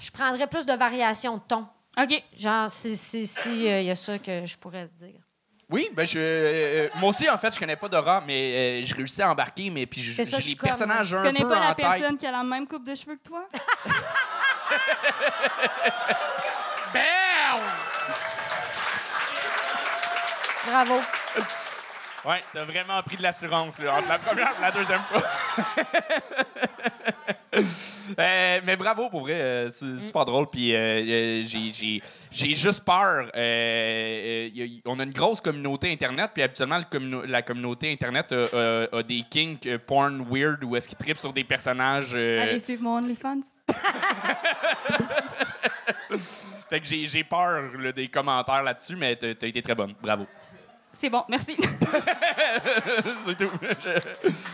je prendrais plus de variations de ton. OK. Genre, si il si, si, euh, y a ça que je pourrais te dire. Oui, ben je. euh, moi aussi, en fait, je connais pas Dora, mais euh, je réussis à embarquer, mais puis je- C'est ça, les personnages Tu un connais peu pas en la tête. personne qui a la même coupe de cheveux que toi? Bravo. Ouais, t'as vraiment pris de l'assurance là, entre la première et la deuxième fois. Euh, mais bravo pour vrai, euh, c'est super drôle. Puis euh, j'ai- j'ai j'ai juste peur. euh, y a- y- on a une grosse communauté internet, puis habituellement le communo- la communauté internet a, a- a des kinks euh, porn weird où est-ce qu'ils trippent sur des personnages. euh, Allez suivre mon OnlyFans. fait que j'ai j'ai peur là, des commentaires là-dessus, mais t'as t'as été très bonne. Bravo. C'est bon, merci. c'est tout.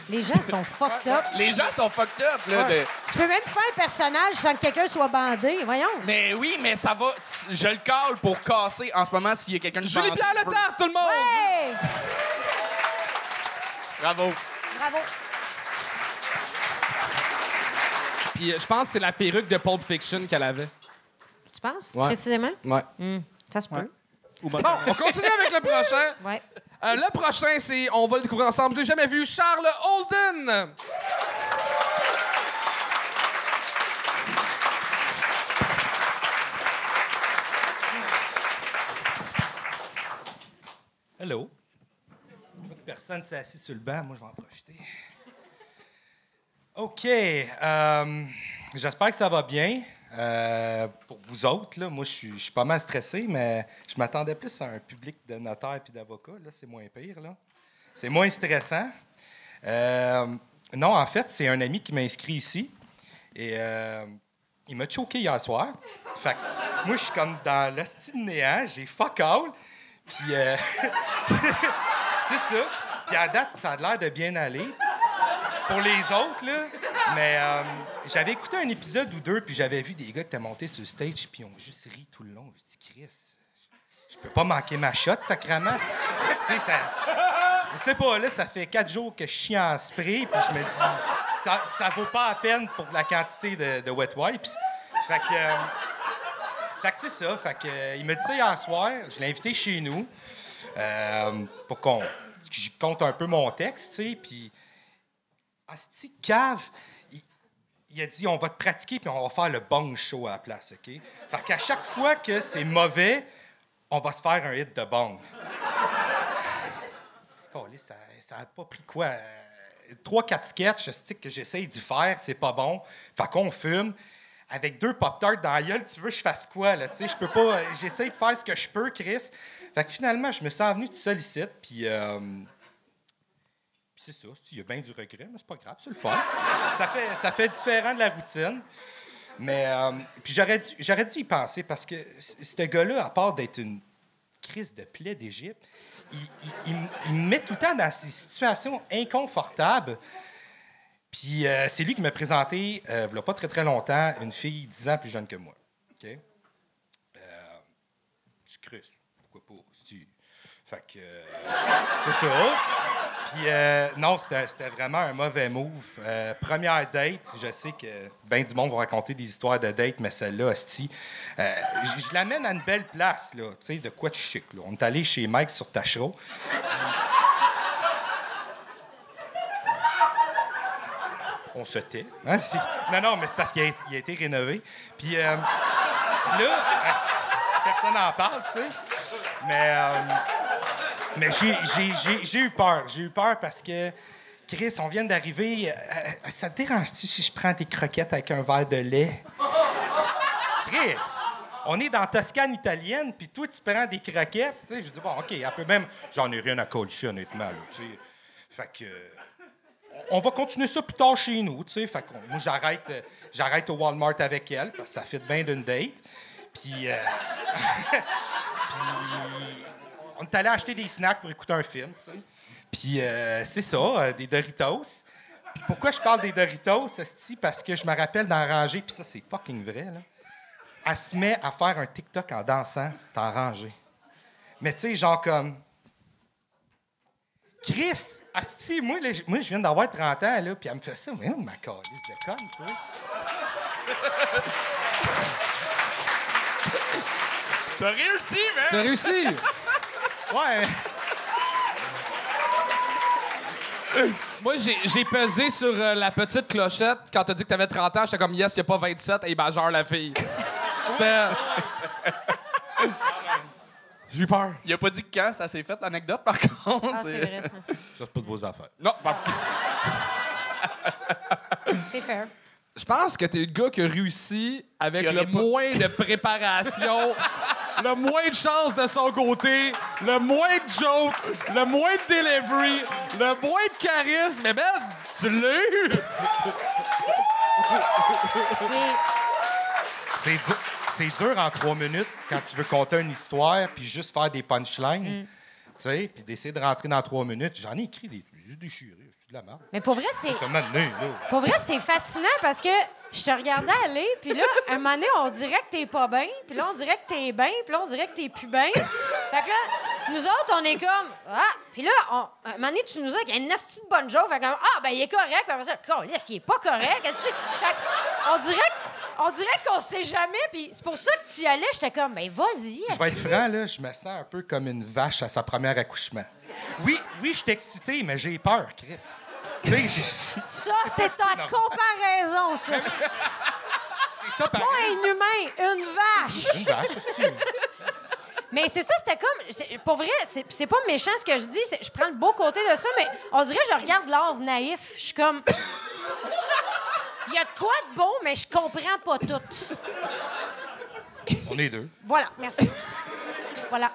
Les gens sont fucked up. Les gens sont fucked up. Là, Ouais. de- Tu peux même faire un personnage sans que quelqu'un soit bandé. Voyons. Mais oui, mais ça va. Je le cale pour casser en ce moment s'il y a quelqu'un de Julie bandé. Pierre Le Tarte, tout le monde! Hey! Bravo. Bravo. Puis euh, je pense que c'est la perruque de Pulp Fiction qu'elle avait. Tu penses, Ouais. précisément? Ouais. Hmm, Ça se peut. Bon, on continue avec le prochain. Ouais. Euh, le prochain, c'est, on va le découvrir ensemble, je l'ai jamais vu, Charles Holden. Hello. Personne s'est assis sur le banc, moi je vais en profiter. OK. euh, J'espère que ça va bien. Euh, pour vous autres, là, moi je suis- pas mal stressé, mais je m'attendais plus à un public de notaires et d'avocats. Là, c'est moins pire. Là. C'est moins stressant. Euh, non, en fait, c'est un ami qui m'a inscrit ici. Et euh, il m'a choqué hier soir. Fait que moi, je suis comme dans l'hostie néant, j'ai fuck all. Puis, c'est ça. Puis à date, ça a l'air de bien aller. Pour les autres, là. Mais euh, j'avais écouté un épisode ou deux, puis j'avais vu des gars qui étaient montés sur le stage, puis ils ont juste ri tout le long. Je dis, Chris, je peux pas manquer ma shot, sacrament. tu sais, ça. Je sais pas, là, ça fait quatre jours que je chie en spray, puis je me dis, ça, ça vaut pas la peine pour la quantité de, wet wipes. Fait que. euh, fait que c'est ça. Fait que, euh, il m'a dit ça hier soir. Je l'ai invité chez nous euh, pour qu'on compte un peu mon texte, tu sais. Puis, cave, il, a dit on va te pratiquer puis on va faire le bong show à la place, OK? Fait qu'à chaque fois que c'est mauvais, on va se faire un hit de bong. Ça ça a pas pris quoi? Trois, quatre sketchs que j'essaye d'y faire, c'est pas bon. Fait qu'on fume. Avec deux Pop-Tarts dans la gueule, tu veux que je fasse quoi, là? Tu sais, je peux pas... J'essaye de faire ce que je peux, Chris. Fait que finalement, je me sens venu seul ici, puis... euh, c'est ça, il y a bien du regret, mais c'est pas grave, c'est le fun. ça, fait, ça fait différent de la routine. Mais euh, puis j'aurais dû, dû y penser parce que ce gars-là, à part d'être une crise de plaie d'Égypte, il, me met tout le temps dans ces situations inconfortables. Puis euh, c'est lui qui m'a présenté, euh, il n'y a pas très très longtemps, une fille 10 ans plus jeune que moi. OK? Euh, Chris, pourquoi pas? Fait que. euh, c'est ça. Puis euh, non, c'était vraiment un mauvais move. Euh, première date, je sais que bien du monde va raconter des histoires de date, mais celle-là, hostie, euh, je l'amène à une belle place, là, tu sais, de quoi de chic. Là. On est allé chez Mike sur Tachereau. On se tait. Hein, Non, non, mais c'est parce qu'il a, a été rénové. Puis euh, là, personne n'en parle, tu sais. Mais, mais j'ai- eu peur. J'ai eu peur parce que, Chris, on vient d'arriver. euh, euh, ça te dérange-tu si je prends des croquettes avec un verre de lait? Chris, on est dans Toscane italienne, puis toi, tu prends des croquettes. Tu sais, je dis, bon, OK, un peu même. J'en ai rien à coller honnêtement. Là, tu sais. fait que. on va continuer ça plus tard chez nous, tu sais. Fait que moi, j'arrête, euh, j'arrête au Walmart avec elle, parce que ça fait bien d'une date. Puis, euh, puis, on est allé acheter des snacks pour écouter un film, tu sais. Puis, euh, c'est ça, euh, des Doritos. Puis, pourquoi je parle des Doritos, esti? Parce que je me rappelle d'en ranger, puis ça, c'est fucking vrai, là. Elle se met à faire un TikTok en dansant dans rangée. Mais tu sais, genre comme. Chris, asti, moi, là, moi, je viens d'avoir 30 ans, là, puis elle me fait ça. Mais ma calice de conne, tu vois? T'as réussi, man! T'as réussi! Ouais. Moi, j'ai pesé sur euh, la petite clochette quand t'as dit que t'avais 30 ans. J'étais comme, yes, y a pas 27, et majeure la fille. C'était. J'ai eu peur. Il a pas dit quand ça s'est fait, l'anecdote, par contre. Ah, c'est vrai, ça. Ça, c'est pas de vos affaires. Non, parfait. C'est fair. Je pense que t'es le gars qui a réussi avec Qui le aurait pas- moins de préparation, le moins de chance de son côté, le moins de joke, le moins de delivery, le moins de charisme. Mais ben, tu l'as eu! C'est. C'est dur, c'est dur en trois minutes quand tu veux conter une histoire puis juste faire des punchlines. Tu sais, puis d'essayer de rentrer dans trois minutes. J'en ai écrit des. J'ai déchiré. C'est de la merde. Mais pour vrai, c'est. Ça m'a donné, là. Pour vrai, c'est fascinant parce que je te regardais aller, puis là, un moment donné, on dirait que t'es pas bien, puis là, on dirait que t'es bien, puis là, on dirait que t'es plus bien. Fait que là, nous autres, on est comme, ah, puis là, on, un moment donné, tu nous as qu'il y a une nasty de bonne joke, fait comme, ah, ben, il est correct, puis après ça, laisse, il est pas correct. Fait que on dirait, on dirait qu'on sait jamais, puis c'est pour ça que tu y allais, j'étais comme, ben, vas-y. Je vais être franc, là, je me sens un peu comme une vache à sa première accouchement. Oui, oui, je suis excité, mais j'ai peur, Chris. Ça, c'est ta comparaison, ça. c'est ça, Pas pareil. un humain, une vache. Une vache, c'est Mais c'est ça, c'était comme. c'est- Pour vrai, c'est pas méchant ce que je dis. Je prends le beau côté de ça, mais on dirait que je regarde l'art naïf. Je suis comme. Il y a de quoi de bon, mais je comprends pas tout. On est deux. Voilà, merci. Voilà.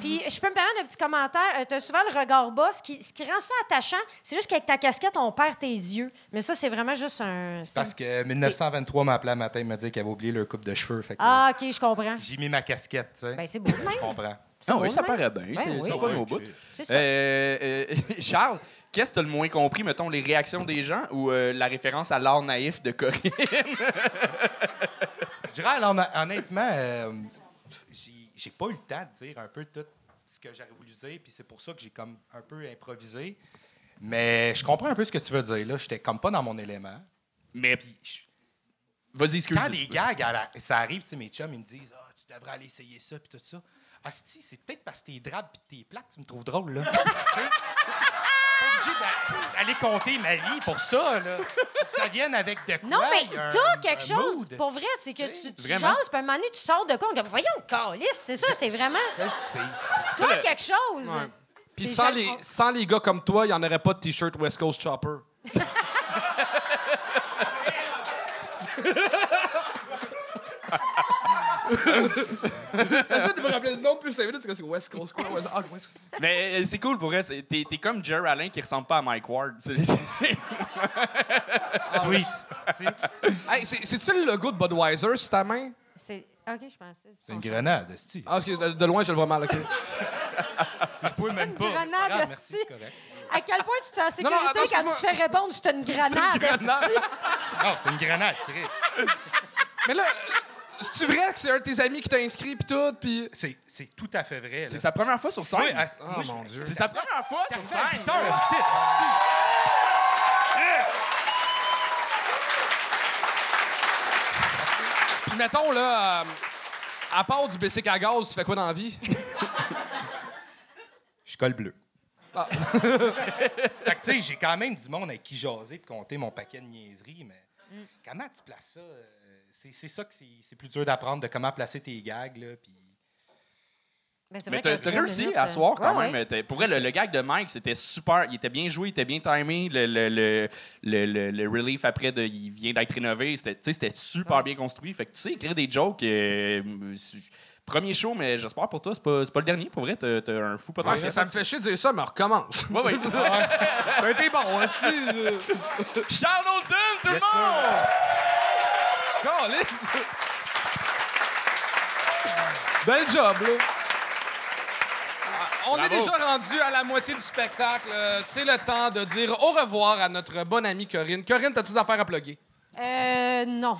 Puis, je peux me permettre un petit commentaire. tu as souvent le regard bas. Ce qui, ce qui rend ça attachant, c'est juste qu'avec ta casquette, on perd tes yeux. Mais ça, c'est vraiment juste un. Parce que 1923 m'a appelé un matin, il m'a dit qu'il avait oublié leur coupe de cheveux. Fait que Ah, OK, je comprends. j'ai mis ma casquette, tu sais. Ben, c'est beau. Je comprends. C'est Ah oui, ça même. paraît bien. Ben c'est oui. fun au bout. Ça. Euh, euh, Charles, qu'est-ce que tu as le moins compris, mettons, les réactions des gens ou euh, la référence à l'art naïf de Corinne? Je dirais, alors, honnêtement, euh, j'ai pas eu le temps de dire un peu tout ce que j'aurais voulu dire, puis c'est pour ça que j'ai comme un peu improvisé. Mais je comprends un peu ce que tu veux dire, là. J'étais comme pas dans mon élément. Mais. Puis Vas-y, excuse. Quand des gags, la- ça arrive, tu sais, mes chums, ils me disent Ah, tu devrais aller essayer ça, puis tout ça. Ah, si, c'est peut-être parce que t'es drabe puis t'es plate, tu me trouves drôle, là. obligé d'a- d'aller compter ma vie pour ça, là. Faut que ça vienne avec de quoi. Non, mais t'as quelque un chose. mood. Pour vrai, c'est que tu, tu Vraiment? jases, puis à un moment donné, tu sors de dit, Voyons, calice, c'est ça, c'est vraiment. Je sais. T'as quelque chose. Puis C'est sans les, sans les gars comme toi, il n'y en aurait pas de t-shirt West Coast Chopper. J'essaie de me rappeler le nom plus 5 minutes, c'est que c'est West Coast quoi? West- ah, West Coast. Mais euh, c'est cool pour vrai. c'est- T'es t'es comme Jer Allen qui ressemble pas à Mike Ward. C'est- c'est- Sweet. Hey, c'est- C'est-tu le logo de Budweiser sur ta main? C'est. OK, je pensais. C'est une grenade, esti. Ah, excuse, de, de loin, je le vois mal, OK. Je peux même pas. grenade, esti. c'est correct. À quel point tu te sens en Non, non, sécurité attends, quand tu te fais répondre c'est une grenade? esti? Non, c'est une grenade, Chris. Mais là, c'est-tu vrai que c'est un de tes amis qui t'a inscrit pis tout, pis... C'est, c'est tout à fait vrai. C'est sa première fois sur scène? Oui, Oh, je- mon Dieu. C'est sa première fois sur scène. ici. Puis mettons, là, euh, à part du basic à gaz, tu fais quoi dans la vie? Je colle bleu. Ah. fait que, tu sais, j'ai quand même du monde avec qui jaser et compter mon paquet de niaiseries, mais comment tu places ça? euh, C'est, c'est ça que c'est, c'est plus dur d'apprendre, de comment placer tes gags, là, puis... Ben, c'est Mais vrai t'as t'as réussi minutes, à euh, soir quand ouais, même. ouais. T'as- Pour vrai, le, le gag de Mike, c'était super. Il était bien joué, il était bien timé. Le, le, le, le, le- le relief après, de, il vient d'être rénové. C'était tu sais, c'était super bien construit. Fait que tu sais écrire des jokes. euh, Premier show, mais j'espère pour toi, c'est pas, c'est pas le dernier. Pour vrai, t'as t'as un fou Ouais, potentiel. ça, ça me fait chier de dire ça, mais recommence. Ouais, ouais, c'est ça. A été bon, hostie. Charles Holton, tout le monde! Calisse. Bel job, là. Ah, On est déjà rendu à la moitié du spectacle. Euh, C'est le temps de dire au revoir à notre bonne amie Corinne. Corinne, t'as-tu des affaires à plugger? Euh, non.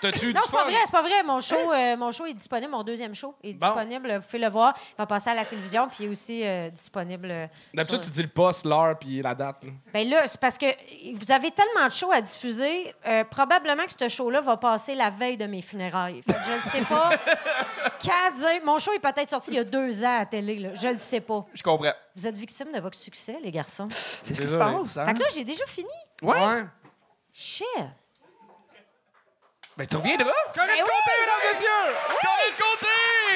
T'as-tu Non, c'est pas vrai, c'est pas vrai. Mon show, euh, mon show est disponible, mon deuxième show est Bon. disponible. Vous pouvez le voir. Il va passer à la télévision, puis il est aussi euh, disponible. euh, D'habitude, sur- tu dis le poste, l'heure, puis la date. là. Ben là, c'est parce que vous avez tellement de shows à diffuser. euh, probablement que ce show-là va passer la veille de mes funérailles. Fait que je ne sais pas quand dire. Mon show est peut-être sorti il y a deux ans à la télé. Là. Je ne sais pas. Je comprends. Vous êtes victime de votre succès, les garçons. C'est ce qui se Désolé. passe, hein? Fait que là, j'ai déjà fini. Ouais. Shit. Ben, tu reviendras. Corinne Ben oui. Côté, mesdames, messieurs! Corinne Côté!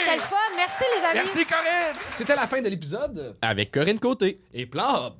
C'était le fun. Merci, les amis. Merci, Corinne! C'était la fin de l'épisode Avec Corinne Côté. et Plan Hub.